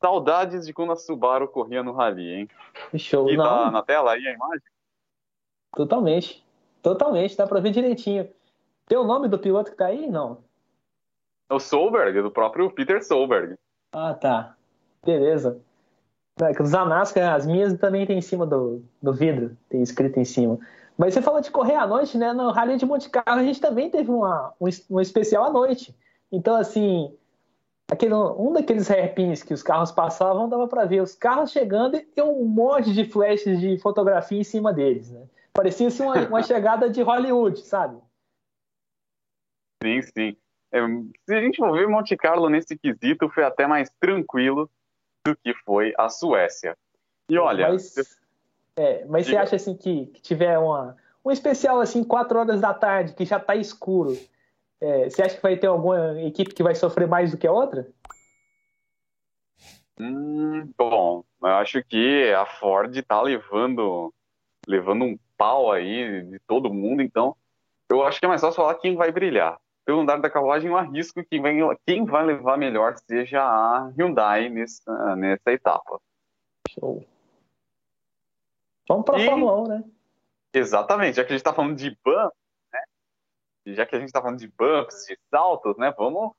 Saudades de quando a Subaru corria no rally, hein? Show, e não. tá na tela aí a imagem? Totalmente. Totalmente, dá pra ver direitinho. Tem o nome do piloto que tá aí? Não. É o Solberg, do próprio Peter Solberg. Ah, tá. Beleza. É, os Anasca, as minhas também tem em cima do, do vidro, tem escrito em cima. Mas você falou de correr à noite, né? No Rally de Monte Carlo a gente também teve uma, um, um especial à noite. Então, assim, aquele, um daqueles hairpins que os carros passavam, dava para ver os carros chegando e um monte de flashes de fotografia em cima deles, né? Parecia assim, uma, uma chegada de Hollywood, sabe? Sim, sim. É, se a gente for ver Monte Carlo nesse quesito, foi até mais tranquilo do que foi a Suécia. E olha. Mas, é, mas você acha assim que, que, tiver uma, um especial assim, 4 horas da tarde, que já está escuro, é, você acha que vai ter alguma equipe que vai sofrer mais do que a outra? Hum, bom, eu acho que a Ford está levando, levando um pau aí de todo mundo, então eu acho que é mais fácil falar quem vai brilhar pelo andar da carruagem, eu arrisco que vem, quem vai levar melhor seja a Hyundai nessa, nessa etapa. Show. Vamos para a Fórmula 1, né? Exatamente, já que a gente está falando de bumps, né? Já que a gente está falando de bumps, de saltos, né? Vamos,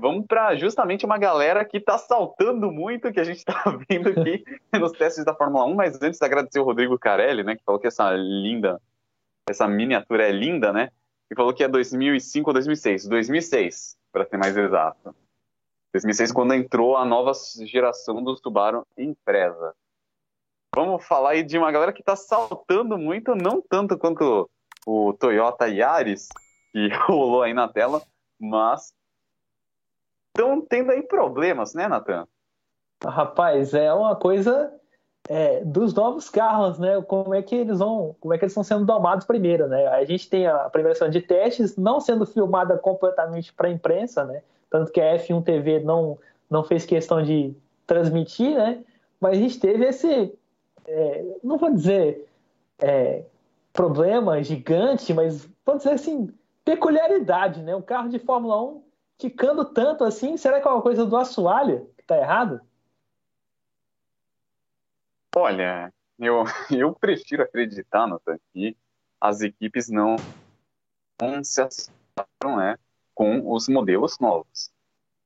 vamos para justamente uma galera que está saltando muito, que a gente está vendo aqui nos testes da Fórmula 1. Mas antes, agradecer o Rodrigo Carelli, né? Que falou que essa linda, essa miniatura é linda, né? E falou que é 2005 ou 2006. 2006, para ser mais exato. 2006, quando entrou a nova geração do Subaru Impreza. Vamos falar aí de uma galera que está saltando muito, não tanto quanto o Toyota Yaris, que rolou aí na tela, mas estão tendo aí problemas, né, Nathan? Rapaz, é uma coisa é, dos novos carros, né? Como é que eles vão, como é que eles estão sendo domados primeiro, né? A gente tem a primeira sessão de testes não sendo filmada completamente para a imprensa, né? Tanto que a F1 TV não não fez questão de transmitir, né? Mas a gente teve esse, é, não vou dizer é, problema gigante, mas vou dizer assim, peculiaridade, né? Um carro de Fórmula 1 ticando tanto assim, será que é uma coisa do assoalho que está errado? Olha, eu, eu prefiro acreditar, Nathan, que as equipes não, não se acertaram né, com os modelos novos.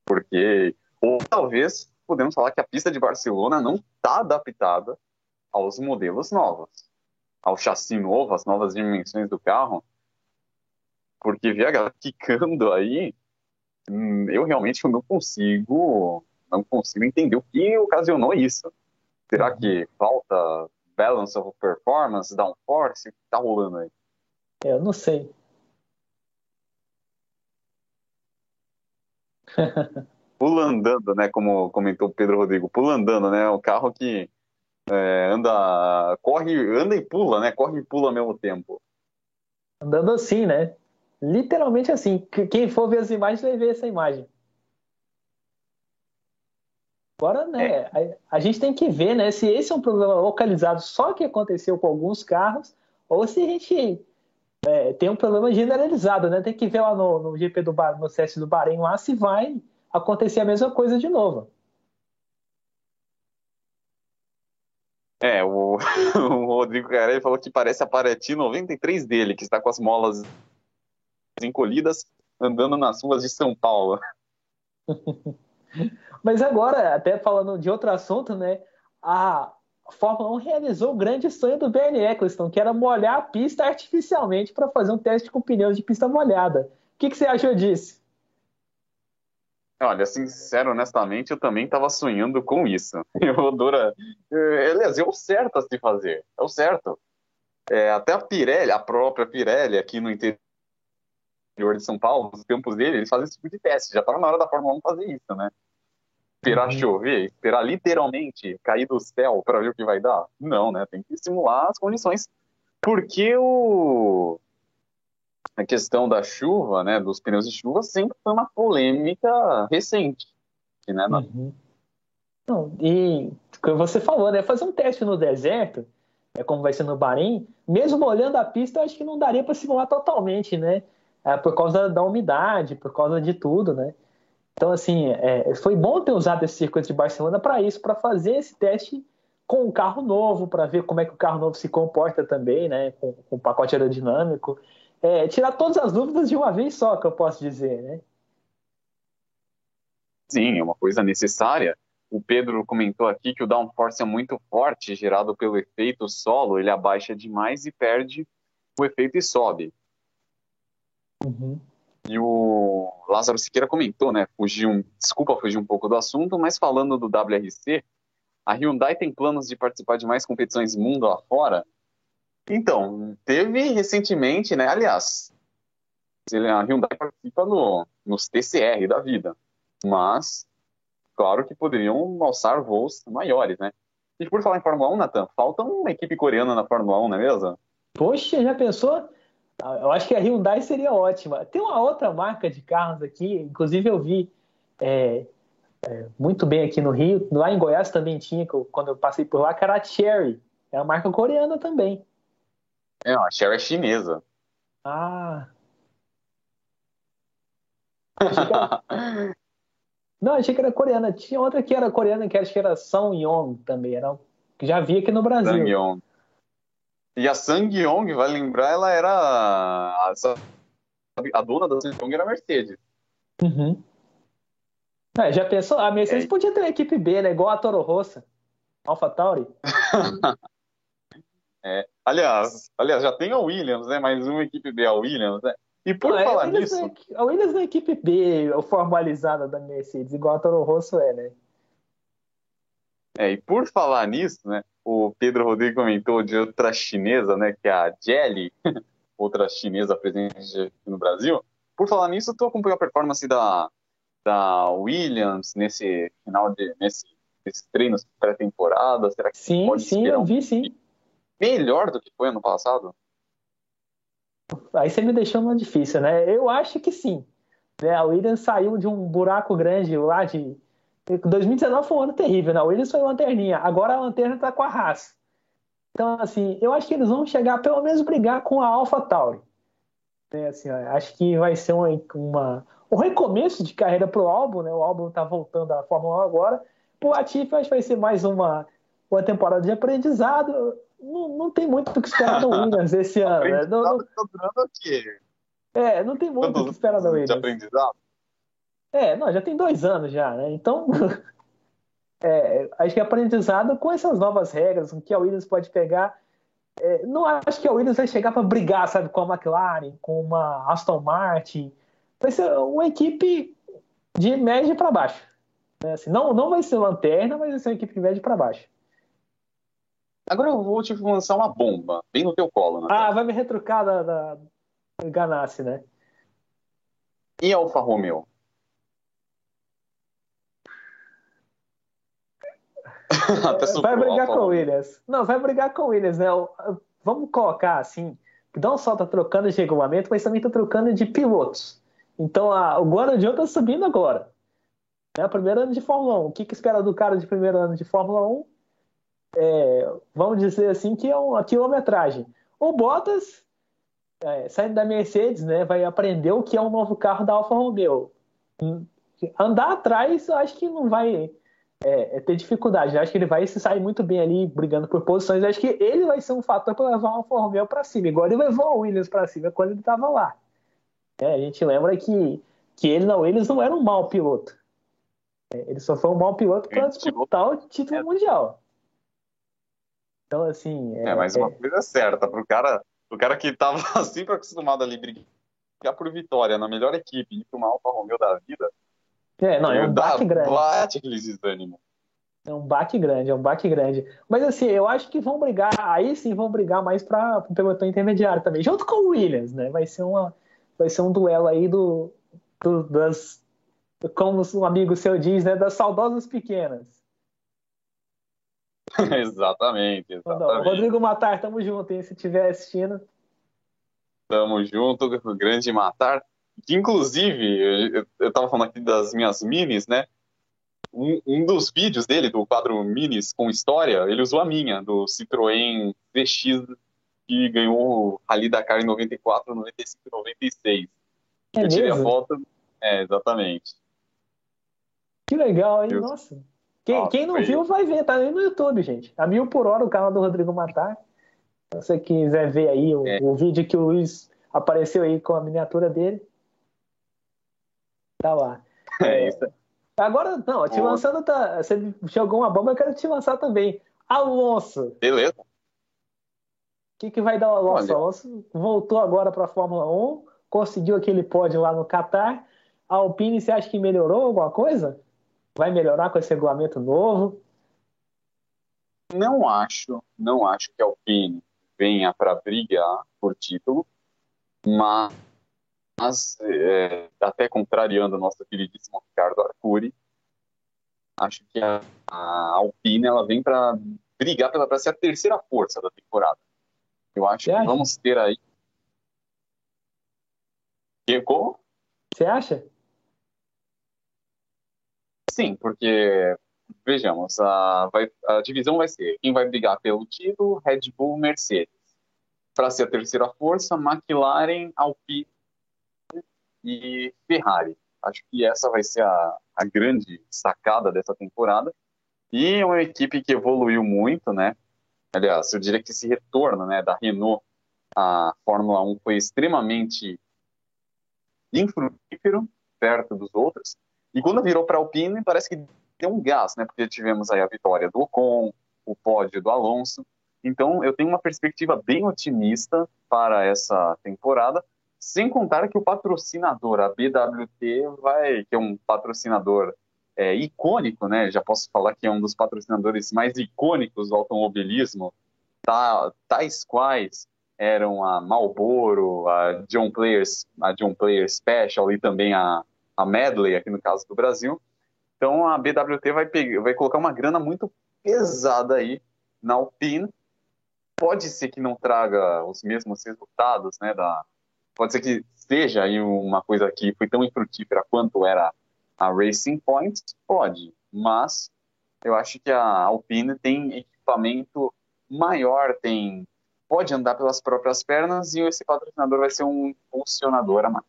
Porque, ou talvez, podemos falar que a pista de Barcelona não está adaptada aos modelos novos, ao chassi novo, às novas dimensões do carro. Porque ver a galera quicando aí, hum, eu realmente não consigo, não consigo entender o que ocasionou isso. Será que falta balance of performance, downforce? O que tá rolando aí? Eu não sei. Pula andando, né? Como comentou o Pedro Rodrigo, pula andando, né? O carro que é, anda, corre, anda e pula, né? Corre e pula ao mesmo tempo. Andando assim, né? Literalmente assim. Quem for ver as imagens vai ver essa imagem. Agora, né, é. a, a, gente tem que ver, né, se esse é um problema localizado só que aconteceu com alguns carros, ou se a gente é, tem um problema generalizado, né? Tem que ver lá no, no GP do Bar, no CS do Bahrein lá se vai acontecer a mesma coisa de novo. É, o, o Rodrigo Carelli falou que parece a Paraty 93 dele, que está com as molas encolhidas andando nas ruas de São Paulo. Mas agora, até falando de outro assunto, né? A Fórmula 1 realizou o grande sonho do Bernie Eccleston, que era molhar a pista artificialmente para fazer um teste com pneus de pista molhada. O que, que você achou disso? Olha, sincero, honestamente, eu também estava sonhando com isso. Eu adoro. Eh, aliás, é o certo a se fazer. É o certo. É, até a Pirelli, a própria Pirelli, aqui no interior de São Paulo, nos campos dele, eles fazem esse tipo de teste. Já estava na hora da Fórmula 1 fazer isso, né? Esperar uhum. chover, esperar literalmente cair do céu para ver o que vai dar? Não, né? Tem que simular as condições. Porque o a questão da chuva, né, dos pneus de chuva, sempre foi uma polêmica recente, né? Uhum. Não, e como você falou, né, fazer um teste no deserto, é como vai ser no Bahrein, mesmo olhando a pista, eu acho que não daria para simular totalmente, né? É, por causa da umidade, por causa de tudo, né? Então, assim, é, foi bom ter usado esse circuito de Barcelona para isso, para fazer esse teste com um carro novo, para ver como é que o carro novo se comporta também, né, com, com o pacote aerodinâmico. É, tirar todas as dúvidas de uma vez só, que eu posso dizer, né? Sim, é uma coisa necessária. O Pedro comentou aqui que o downforce é muito forte, gerado pelo efeito solo, ele abaixa demais e perde o efeito e sobe. Uhum. E o Lázaro Siqueira comentou, né? Fugiu, desculpa fugir um pouco do assunto, mas falando do WRC, a Hyundai tem planos de participar de mais competições mundo afora. Então, teve recentemente, né? Aliás, a Hyundai participa no, nos TCR da vida, mas claro que poderiam alçar voos maiores, né? E por falar em Fórmula 1, Nathan, falta uma equipe coreana na Fórmula 1, não é mesmo? Poxa, já pensou? Eu acho que a Hyundai seria ótima. Tem uma outra marca de carros aqui, inclusive eu vi é, é, muito bem aqui no Rio, lá em Goiás também tinha, quando eu passei por lá, que era a Cherry. É uma marca coreana também. É, a Cherry é chinesa. Ah. Era... Não, achei que era coreana. Tinha outra que era coreana, que acho que era São Yong também. Era... Já vi aqui no Brasil. São Yong. E a Sangyong, vai lembrar, ela era. A, a dona da Sangyong era a Mercedes. Uhum. É, já pensou? A Mercedes é. podia ter uma equipe B, né? Igual a Toro Rosso. Alpha Tauri. é. Aliás, aliás, já tem a Williams, né? Mais uma equipe B, a Williams, né? E por Não, falar nisso. É, a Williams é a equipe B formalizada da Mercedes, igual a Toro Rosso é, né? É, e por falar nisso, né? o Pedro Rodrigo comentou de outra chinesa, né, que é a Jelly. outra chinesa presente aqui no Brasil. Por falar nisso, tu acompanhou a performance da, da Williams nesse final de nesse, treinos pré-temporada? Será que sim, pode sim, eu vi sim. Melhor do que foi ano passado? Aí você me deixou uma difícil, né? Eu acho que sim. Né? A Williams saiu de um buraco grande lá de 2019 foi um ano terrível, né? O Williams foi lanterninha. Agora a lanterna tá com a Haas. Então, assim, eu acho que eles vão chegar, pelo menos, brigar com a Alpha Tauri. Né? Assim, acho que vai ser uma, uma, um recomeço de carreira pro álbum, né? O álbum tá voltando à Fórmula 1 agora. Pro Latifi, acho que vai ser mais uma, uma temporada de aprendizado. Não, não tem muito o que esperar do Williams esse ano. Né? Não, não... É, não tem muito o que esperar do Williams. De aprendizado? É, não, já tem dois anos já, né? Então, é, acho que aprendizado com essas novas regras, com que a Williams pode pegar. É, não acho que a Williams vai chegar para brigar, sabe, com a McLaren, com uma Aston Martin. Vai ser uma equipe de média para baixo. Né? Assim, não, não vai ser lanterna, mas vai ser uma equipe de média para baixo. Agora eu vou te lançar uma bomba, bem no teu colo. Né? Ah, vai me retrucar da, da Ganassi, né? E Alfa Romeo? vai brigar com o Williams. Não, vai brigar com o Williams, né? Vamos colocar assim, que não só tá trocando de regulamento, mas também tá trocando de pilotos. Então a, o Guanaju tá subindo agora. Né? Primeiro ano de Fórmula 1. O que, que espera do cara de primeiro ano de Fórmula 1? É, vamos dizer assim que é uma quilometragem. O Bottas, é, saindo da Mercedes, né, vai aprender o que é um novo carro da Alfa Romeo. Andar atrás, eu acho que não vai é, é ter dificuldade. Eu acho que ele vai se sair muito bem ali, brigando por posições. Eu acho que ele vai ser um fator para levar o Alfa Romeo para cima, igual ele levou o Williams para cima quando ele estava lá. É, a gente lembra que, que ele na Williams não era um mau piloto. É, ele só foi um mau piloto para disputar o título mundial. Então, assim. É, mas uma coisa é certa, pro cara, pro cara que estava sempre acostumado ali brigar por vitória na melhor equipe e para uma Alfa Romeo da vida, é, não, é um baque grande. Bate aquele desânimo. É um baque grande, é um baque grande. Mas assim, eu acho que vão brigar, aí sim vão brigar mais para o pelotão intermediário também, junto com o Williams, né? Vai ser, uma, vai ser um duelo aí do, do das, como um amigo seu diz, né? Das saudosas pequenas. exatamente, exatamente. Rodrigo Matar, tamo junto, hein? Se estiver assistindo. Tamo junto, grande Matar inclusive, eu estava falando aqui das minhas minis, né? Um, um, dos vídeos dele, do quadro Minis com História, ele usou a minha, do Citroën VX, que ganhou o Rally Dakar em 94, 95 e 96. É eu tirei a foto. É, exatamente. Que legal, hein? Nossa. Quem, Nossa, quem não viu vai ver, tá aí no YouTube, gente. A mil por hora o carro do Rodrigo Matar. Se você quiser ver aí o, é. o vídeo que o Luiz apareceu aí com a miniatura dele. Tá lá. É, é isso. Agora, não, te lançando, tá, você jogou uma bomba, eu quero te lançar também. Alonso. Beleza. O que, que vai dar o Alonso? Olha. Alonso voltou agora para a Fórmula 1, conseguiu aquele pódio lá no Qatar. A Alpine, você acha que melhorou alguma coisa? Vai melhorar com esse regulamento novo? Não acho, não acho que a Alpine venha para brigar por título, mas mas é, até contrariando o nosso queridíssimo Ricardo Arcuri, acho que a, a Alpine ela vem para brigar para ser a terceira força da temporada. Eu acho que vamos ter aí. E como? Você acha? Sim, porque vejamos, a, vai, a divisão vai ser quem vai brigar pelo título, Red Bull, Mercedes. Para ser a terceira força, McLaren, Alpine e Ferrari. Acho que essa vai ser a, a grande sacada dessa temporada. E é uma equipe que evoluiu muito, né? Aliás, eu diria que esse retorno né, da Renault à Fórmula 1 foi extremamente infrutífero perto dos outros. E quando virou para a Alpine, parece que deu um gás, né? Porque tivemos aí a vitória do Ocon, o pódio do Alonso. Então, eu tenho uma perspectiva bem otimista para essa temporada, sem contar que o patrocinador, a BWT, vai, que é um patrocinador é, icônico, né? Já posso falar que é um dos patrocinadores mais icônicos do automobilismo, tá, tais quais eram a Marlboro, a John Players, a John Player Special e também a, a Medley, aqui no caso do Brasil. Então a BWT vai, pegar, vai colocar uma grana muito pesada aí na Alpine. Pode ser que não traga os mesmos resultados, né? Da, pode ser que seja aí uma coisa que foi tão infrutífera quanto era a Racing Point, pode, mas eu acho que a Alpine tem equipamento maior, tem pode andar pelas próprias pernas e esse patrocinador vai ser um impulsionador a mais.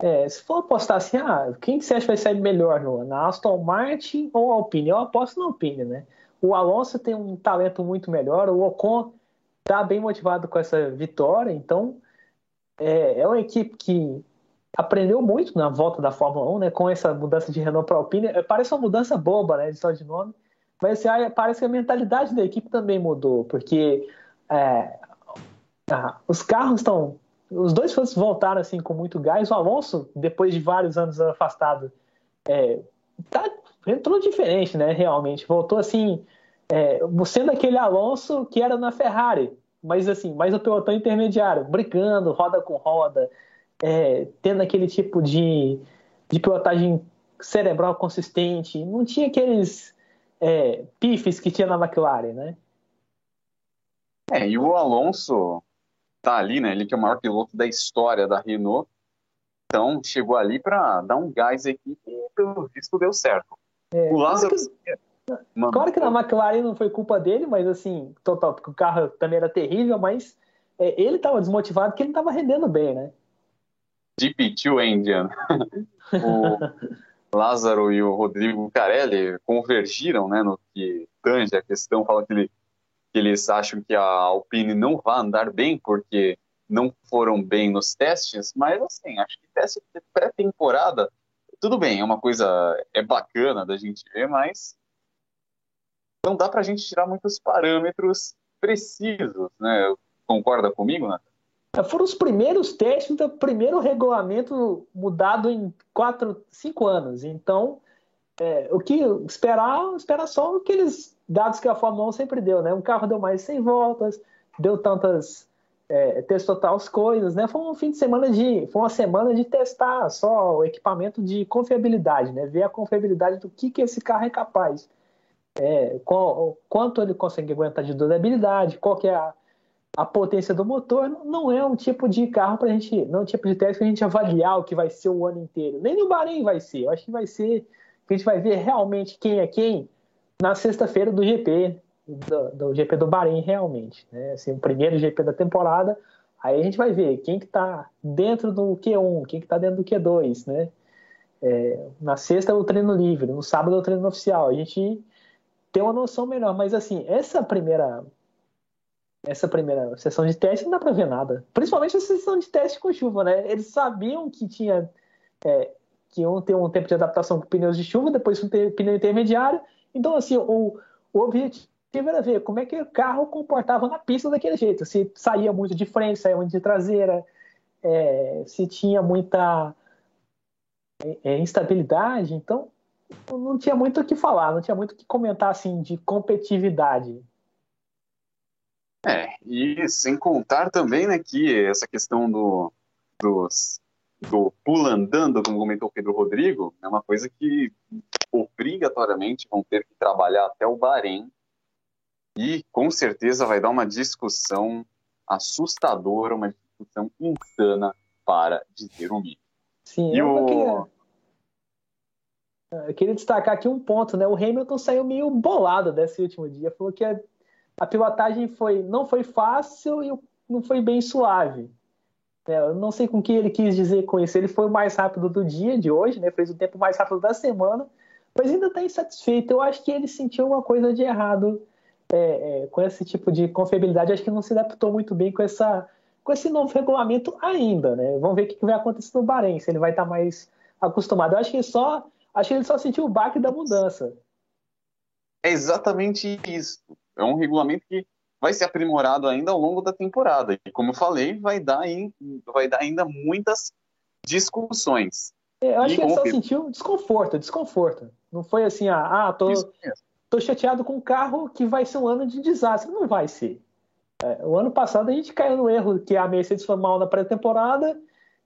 É, se for apostar assim, ah, quem que você acha que vai sair melhor, no, na Aston Martin ou Alpine? Eu aposto na Alpine, né? O Alonso tem um talento muito melhor, o Ocon está bem motivado com essa vitória, então é, é uma equipe que aprendeu muito na volta da Fórmula 1, né, com essa mudança de Renault para Alpine. É, parece uma mudança boba, né, só de nome, mas assim, parece que a mentalidade da equipe também mudou, porque é, os carros estão. Os dois pilotos voltaram assim com muito gás. O Alonso, depois de vários anos afastado, é, tá, entrou diferente, né? Realmente. Voltou assim, é, sendo aquele Alonso que era na Ferrari, mas assim, mais o pelotão intermediário, brigando, roda com roda, é, tendo aquele tipo de, de pilotagem cerebral consistente. Não tinha aqueles é, pifes que tinha na McLaren, né? É, e o Alonso tá ali, né? Ele que é o maior piloto da história da Renault. Então, chegou ali para dar um gás à equipe e, pelo visto, deu certo. É, o Lázaro... Claro que, claro que na McLaren não foi culpa dele, mas assim, total, porque o carro também era terrível, mas é, ele estava desmotivado porque ele não estava rendendo bem, né? GP2 Engine. o Lázaro e o Rodrigo Carelli convergiram né, no que tange a questão, fala que ele que eles acham que a Alpine não vai andar bem porque não foram bem nos testes, mas assim, acho que teste pré-temporada, tudo bem, é uma coisa, é bacana da gente ver, mas não dá para a gente tirar muitos parâmetros precisos, né? Concorda comigo, Nathan? É, foram os primeiros testes do primeiro regulamento mudado em quatro, cinco anos. Então, é, o que esperar, esperar só aqueles dados que a Fórmula 1 sempre deu, né? Um carro deu mais de 100 voltas, deu tantas é, testou tais coisas, né? Foi um fim de semana de, foi uma semana de testar só o equipamento de confiabilidade, né? Ver a confiabilidade do que que esse carro é capaz, é, qual, quanto ele consegue aguentar de durabilidade, qual que é a, a potência do motor. Não é um tipo de carro para a gente, não é um tipo de teste para a gente avaliar o que vai ser o ano inteiro. Nem no Bahrein vai ser. Eu acho que vai ser a gente vai ver realmente quem é quem na sexta-feira do GP, do, do, GP do Bahrein, realmente. Né? Assim, o primeiro GP da temporada, aí a gente vai ver quem que está dentro do Q1, quem que está dentro do Q2, né? É, na sexta é o treino livre, no sábado é o treino oficial. A gente tem uma noção melhor, mas assim, essa primeira essa primeira sessão de teste não dá para ver nada. Principalmente a sessão de teste com chuva, né? Eles sabiam que tinha é, que iam ter um tempo de adaptação com pneus de chuva, depois um pneu intermediário. Então, assim, o, o objetivo era ver como é que o carro comportava na pista daquele jeito. Se saía muito de frente, saía muito de traseira, é, se tinha muita é, é instabilidade. Então, não tinha muito o que falar, não tinha muito o que comentar assim de competitividade. É, e sem contar também né, que essa questão do, dos do pula andando, como comentou o Pedro Rodrigo, é uma coisa que obrigatoriamente vão ter que trabalhar até o Bahrein e com certeza vai dar uma discussão assustadora, uma discussão insana para dizer o mínimo. Sim, e eu, o... queria... eu queria destacar aqui um ponto, né? O Hamilton saiu meio bolado desse último dia, falou que a, a pilotagem foi, não foi fácil e não foi bem suave. É, eu não sei com o que ele quis dizer com isso. Ele foi o mais rápido do dia de hoje, né? Fez o tempo mais rápido da semana, mas ainda está insatisfeito. Eu acho que ele sentiu uma coisa de errado é, é, com esse tipo de confiabilidade. Acho que não se adaptou muito bem com essa com esse novo regulamento ainda, né? Vamos ver o que vai acontecer no Bahrein, se ele vai estar tá mais acostumado. Eu acho que só acho que ele só sentiu o baque da mudança. É exatamente isso. É um regulamento que vai ser aprimorado ainda ao longo da temporada. E como eu falei, vai dar, vai dar ainda muitas discussões. É, eu acho e que ele só sentiu desconforto, desconforto. Não foi assim, ah, ah tô, tô chateado com o carro que vai ser um ano de desastre. Não vai ser. É, o ano passado a gente caiu no erro que a Mercedes foi mal na pré-temporada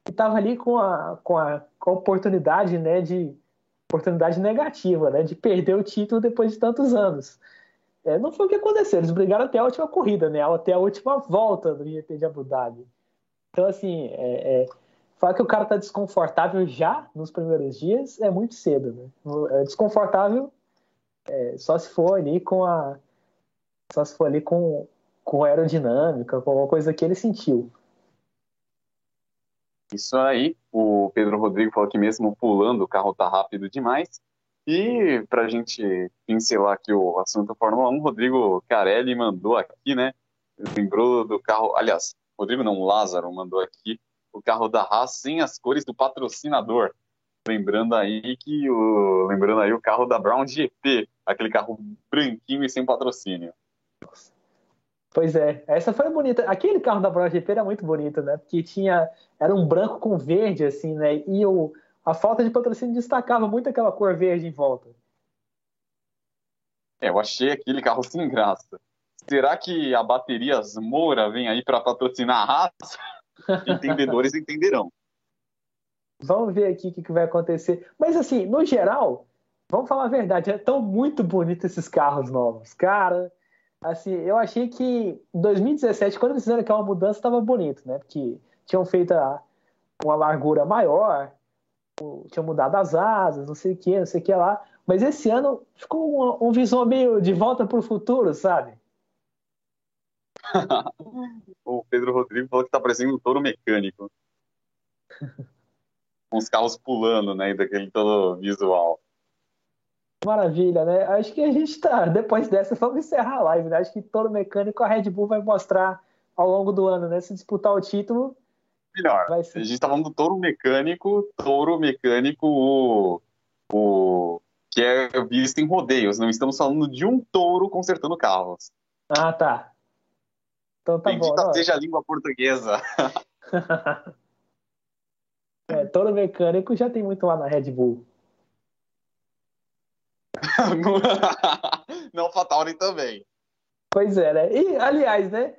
e estava ali com a, com, a, com a oportunidade, né, de oportunidade negativa, né, de perder o título depois de tantos anos. É, não foi o que aconteceu, eles brigaram até a última corrida, né, até a última volta do GP de Abu Dhabi. Então, assim, é, é, falar que o cara está desconfortável já nos primeiros dias é muito cedo, né? É desconfortável é, só se for ali com a só se for ali com, com aerodinâmica, com alguma coisa que ele sentiu. Isso aí, o Pedro Rodrigo falou que mesmo pulando o carro tá rápido demais. E para a gente pincelar aqui o assunto da Fórmula 1, Rodrigo Carelli mandou aqui, né? Lembrou do carro, aliás, Rodrigo não, Lázaro mandou aqui o carro da Haas sem as cores do patrocinador. Lembrando aí que o lembrando aí o carro da Brown GP, aquele carro branquinho e sem patrocínio. Pois é, essa foi bonita. Aquele carro da Brown GP era muito bonito, né? Porque tinha era um branco com verde assim, né? E o, a falta de patrocínio destacava muito aquela cor verde em volta. É, eu achei aquele carro sem graça. Será que a baterias Moura vem aí para patrocinar a Haas? Entendedores entenderão. Vamos ver aqui o que, que vai acontecer. Mas assim, no geral, vamos falar a verdade, é tão muito bonito esses carros novos. Cara, assim, eu achei que em 2017, quando eles fizeram aquela mudança, estava bonito, né? Porque tinham feito uma largura maior, tinham mudado as asas, não sei o que, não sei o que lá. Mas esse ano ficou um, um visual meio de volta para o futuro, sabe? o Pedro Rodrigo falou que tá parecendo um touro mecânico. Com os carros pulando, né? Daquele todo visual. Maravilha, né? Acho que a gente tá. Depois dessa, vamos encerrar a live, né? Acho que touro mecânico a Red Bull vai mostrar ao longo do ano, né? Se disputar o título. Melhor. A gente tá falando do touro mecânico, touro mecânico, o, o que é visto em rodeios. Não estamos falando de um touro consertando carros. Ah, tá. Então tá Bendita bom. seja a língua portuguesa. é, todo mecânico já tem muito lá na Red Bull. Não Fatauri também. Pois é, né? E, aliás, né?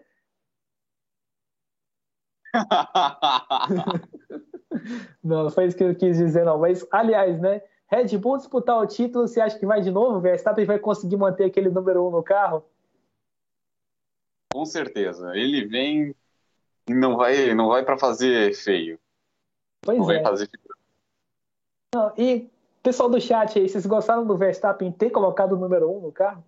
não, não foi isso que eu quis dizer, não. Mas, aliás, né? Red Bull disputar o título, você acha que vai de novo? Verstappen vai conseguir manter aquele número um no carro? Com certeza. Ele vem e não vai, não vai para fazer feio. Pois não é. vai fazer não, E pessoal do chat aí, vocês gostaram do Verstappen ter colocado o número 1 um no carro?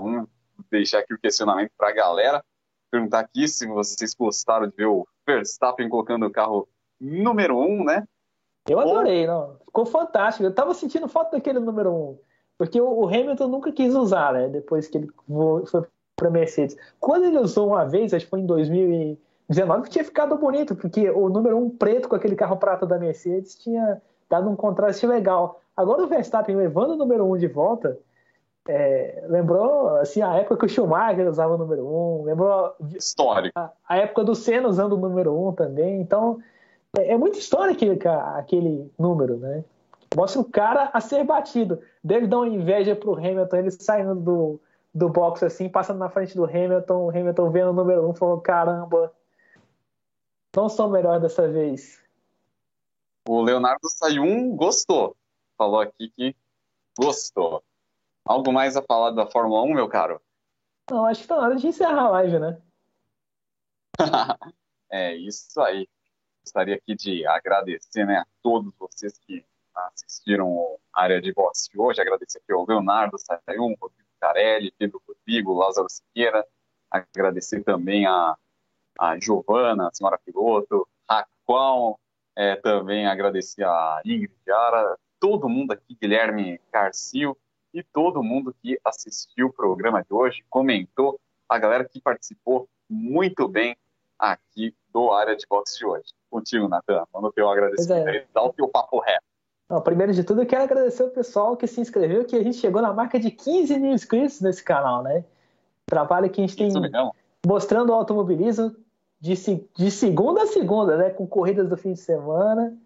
Vamos deixar aqui o questionamento para a galera. Perguntar aqui se vocês gostaram de ver o Verstappen colocando o carro número 1, um, né? Eu adorei, não. Ficou fantástico. Eu tava sentindo falta daquele número 1. Um. Porque o Hamilton nunca quis usar, né? Depois que ele foi para Mercedes. Quando ele usou uma vez, acho que foi em 2019, tinha ficado bonito, porque o número um preto com aquele carro prata da Mercedes tinha dado um contraste legal. Agora o Verstappen levando o número um de volta, é, lembrou assim, a época que o Schumacher usava o número um, lembrou histórico. A, a, época do Senna usando o número um também. Então é, é muito histórico aquele, aquele número, né? Mostra o cara a ser batido. Deve dar uma inveja pro Hamilton, ele saindo do, do box assim, passando na frente do Hamilton, o Hamilton vendo o número um, falou: caramba, não sou melhor dessa vez. O Leonardo Sayun gostou. Falou aqui que gostou. Algo mais a falar da Fórmula 1, meu caro? Não, acho que tá na hora de encerrar a live, né? é isso aí. Gostaria aqui de agradecer né, a todos vocês que assistiram a área de voz de hoje. Agradecer aqui ao Leonardo Sayum, Rodrigo Carelli, Pedro Rodrigo, Lázaro Siqueira. Agradecer também a, a Giovana, a senhora piloto, Raquel. É, também agradecer a Ingrid Ara, todo mundo aqui, Guilherme Carcio e todo mundo que assistiu o programa de hoje, comentou, a galera que participou muito bem aqui do área de boxe de hoje. Contigo, Natan, manda o teu agradecimento é. dá o teu papo reto. Não, primeiro de tudo, eu quero agradecer o pessoal que se inscreveu, que a gente chegou na marca de 15 mil inscritos nesse canal, né? Trabalho que a gente tem mostrando o automobilismo de, de segunda a segunda, né? Com corridas do fim de semana.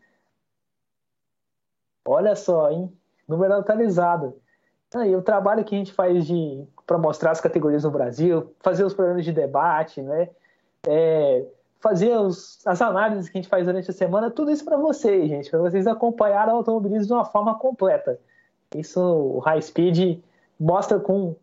Olha só, hein? Número atualizado. E o trabalho que a gente faz de para mostrar as categorias no Brasil, fazer os programas de debate, né? É, fazer os, as análises que a gente faz durante a semana, tudo isso para vocês, gente, para vocês acompanharem o automobilismo de uma forma completa. Isso o High Speed mostra com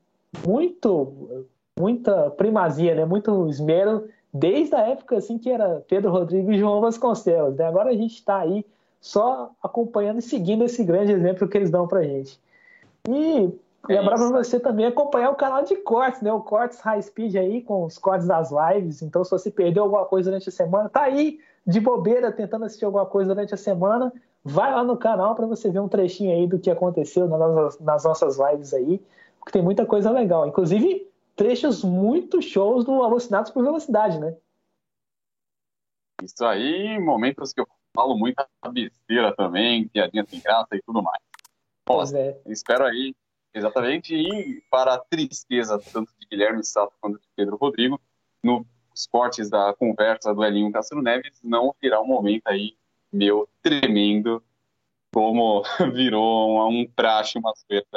muito muita primazia, né? Muito esmero desde a época assim que era Pedro Rodrigues e João Vasconcelos. Né? Agora a gente está aí só acompanhando e seguindo esse grande exemplo que eles dão para gente. E é lembrar para você também acompanhar o canal de cortes, né? O Cortes High Speed aí, com os cortes das lives. Então, se você perdeu alguma coisa durante a semana, tá aí de bobeira tentando assistir alguma coisa durante a semana, vai lá no canal para você ver um trechinho aí do que aconteceu nas, nas nossas lives aí, porque tem muita coisa legal. Inclusive, trechos muito shows do Alucinados por Velocidade, né? Isso aí, momentos que eu falo muita besteira também, piadinha sem graça e tudo mais. Pois é. Espero aí, exatamente, e para a tristeza tanto de Guilherme Sato quanto de Pedro Rodrigo, nos cortes da conversa do Elinho Castro Neves, não virá um momento aí meu tremendo, como virou um, um praxe, uma zoeira.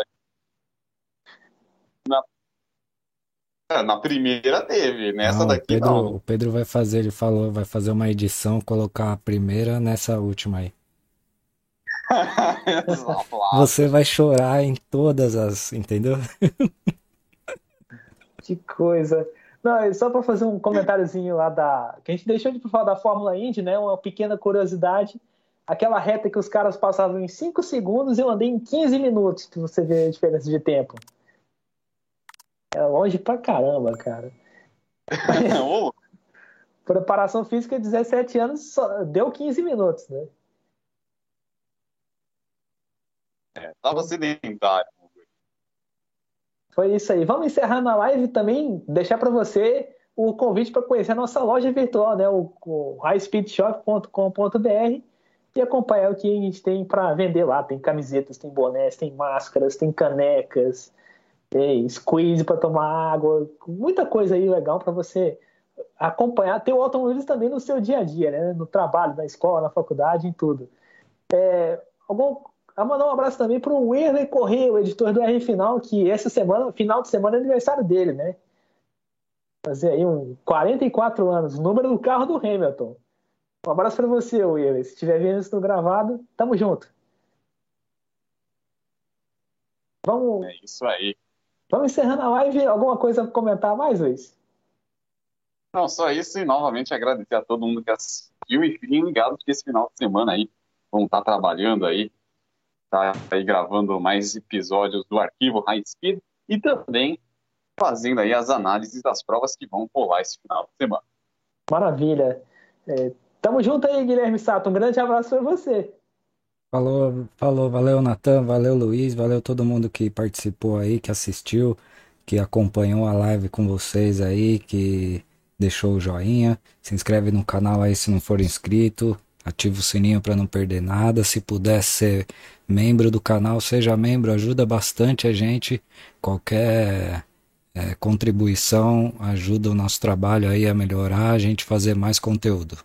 Na, na primeira teve, nessa não, daqui Pedro, não. O Pedro vai fazer, ele falou, vai fazer uma edição, colocar a primeira nessa última aí. Você vai chorar em todas as, entendeu? que coisa. Não, é só para fazer um comentáriozinho lá da. Que a gente deixou de falar da Fórmula Indy, né? Uma pequena curiosidade. Aquela reta que os caras passavam em 5 segundos, eu andei em 15 minutos, que você vê a diferença de tempo. É longe pra caramba, cara. Preparação física 17 anos só deu 15 minutos, né? É, tava sedentário. Foi isso aí. Vamos encerrar na live também, deixar para você o convite para conhecer a nossa loja virtual, né? o, o highspeedshop.com.br e acompanhar o que a gente tem para vender lá. Tem camisetas, tem bonés, tem máscaras, tem canecas, tem squeeze para tomar água, muita coisa aí legal para você acompanhar, ter o automobilismo também no seu dia a dia, né? no trabalho, na escola, na faculdade, em tudo. É, algum, a mandar um abraço também para o Werley Correia, o editor do R Final, que essa semana, final de semana, é aniversário dele, né? Fazer aí um 44 anos, número do carro do Hamilton. Um abraço para você, Werley. Se estiver vendo isso no gravado, tamo junto. Vamos. É isso aí. Vamos encerrando a live. Alguma coisa para comentar mais, Luiz? Não, só isso e novamente agradecer a todo mundo que assistiu e fiquem ligados que esse final de semana aí vão estar trabalhando aí tá aí gravando mais episódios do arquivo High Speed e também fazendo aí as análises das provas que vão rolar esse final de semana. Maravilha. É, tamo junto aí, Guilherme Sato. Um grande abraço para você. Falou, falou, valeu Natan, valeu Luiz, valeu todo mundo que participou aí, que assistiu, que acompanhou a live com vocês aí, que deixou o joinha, se inscreve no canal aí se não for inscrito, ativa o sininho para não perder nada. Se puder ser membro do canal, seja membro, ajuda bastante a gente. Qualquer é, contribuição ajuda o nosso trabalho aí a melhorar, a gente fazer mais conteúdo.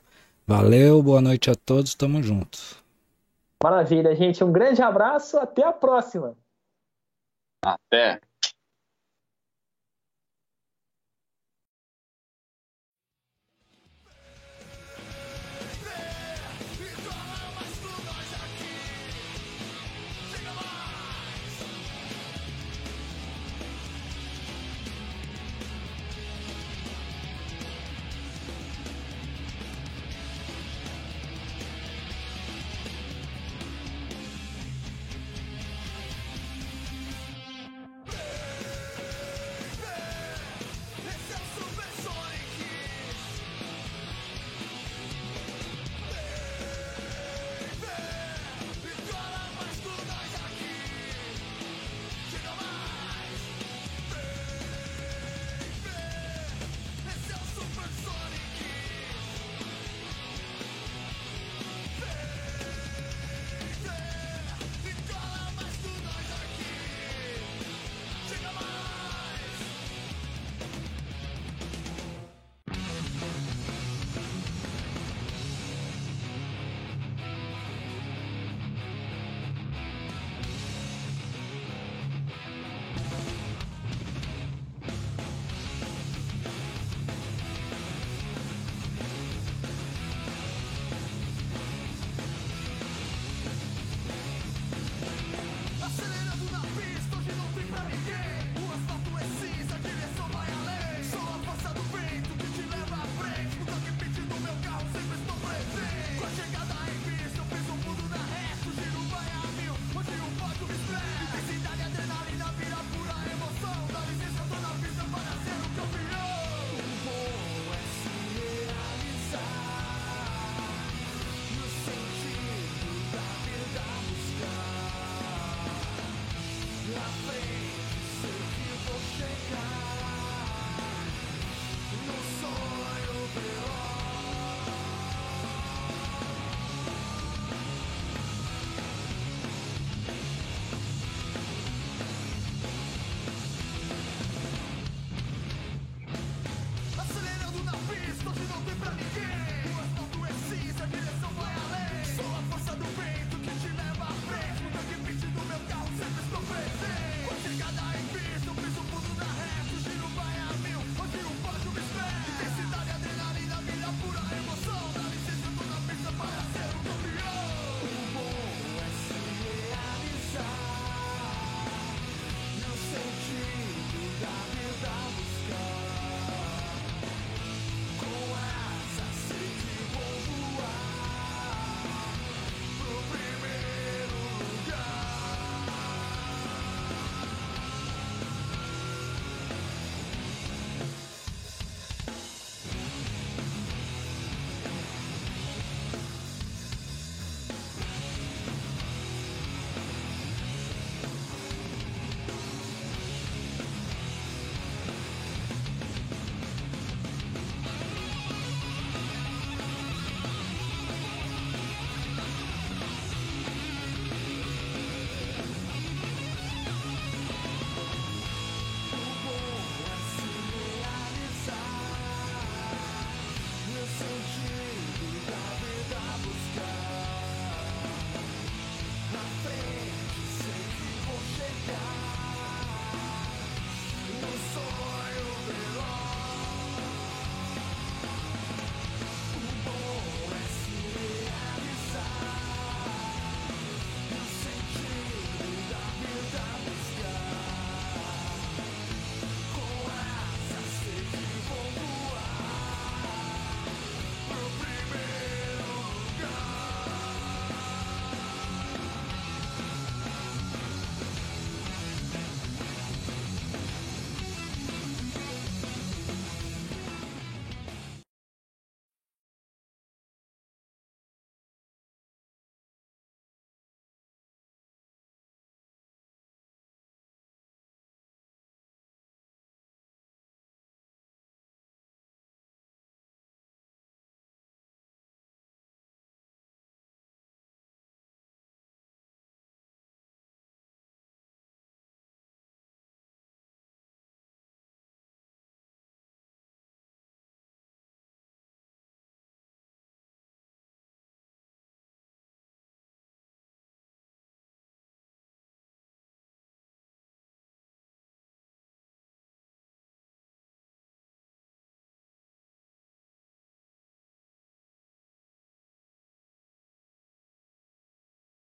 Valeu, boa noite a todos, tamo junto. Maravilha, gente. Um grande abraço, até a próxima. Até.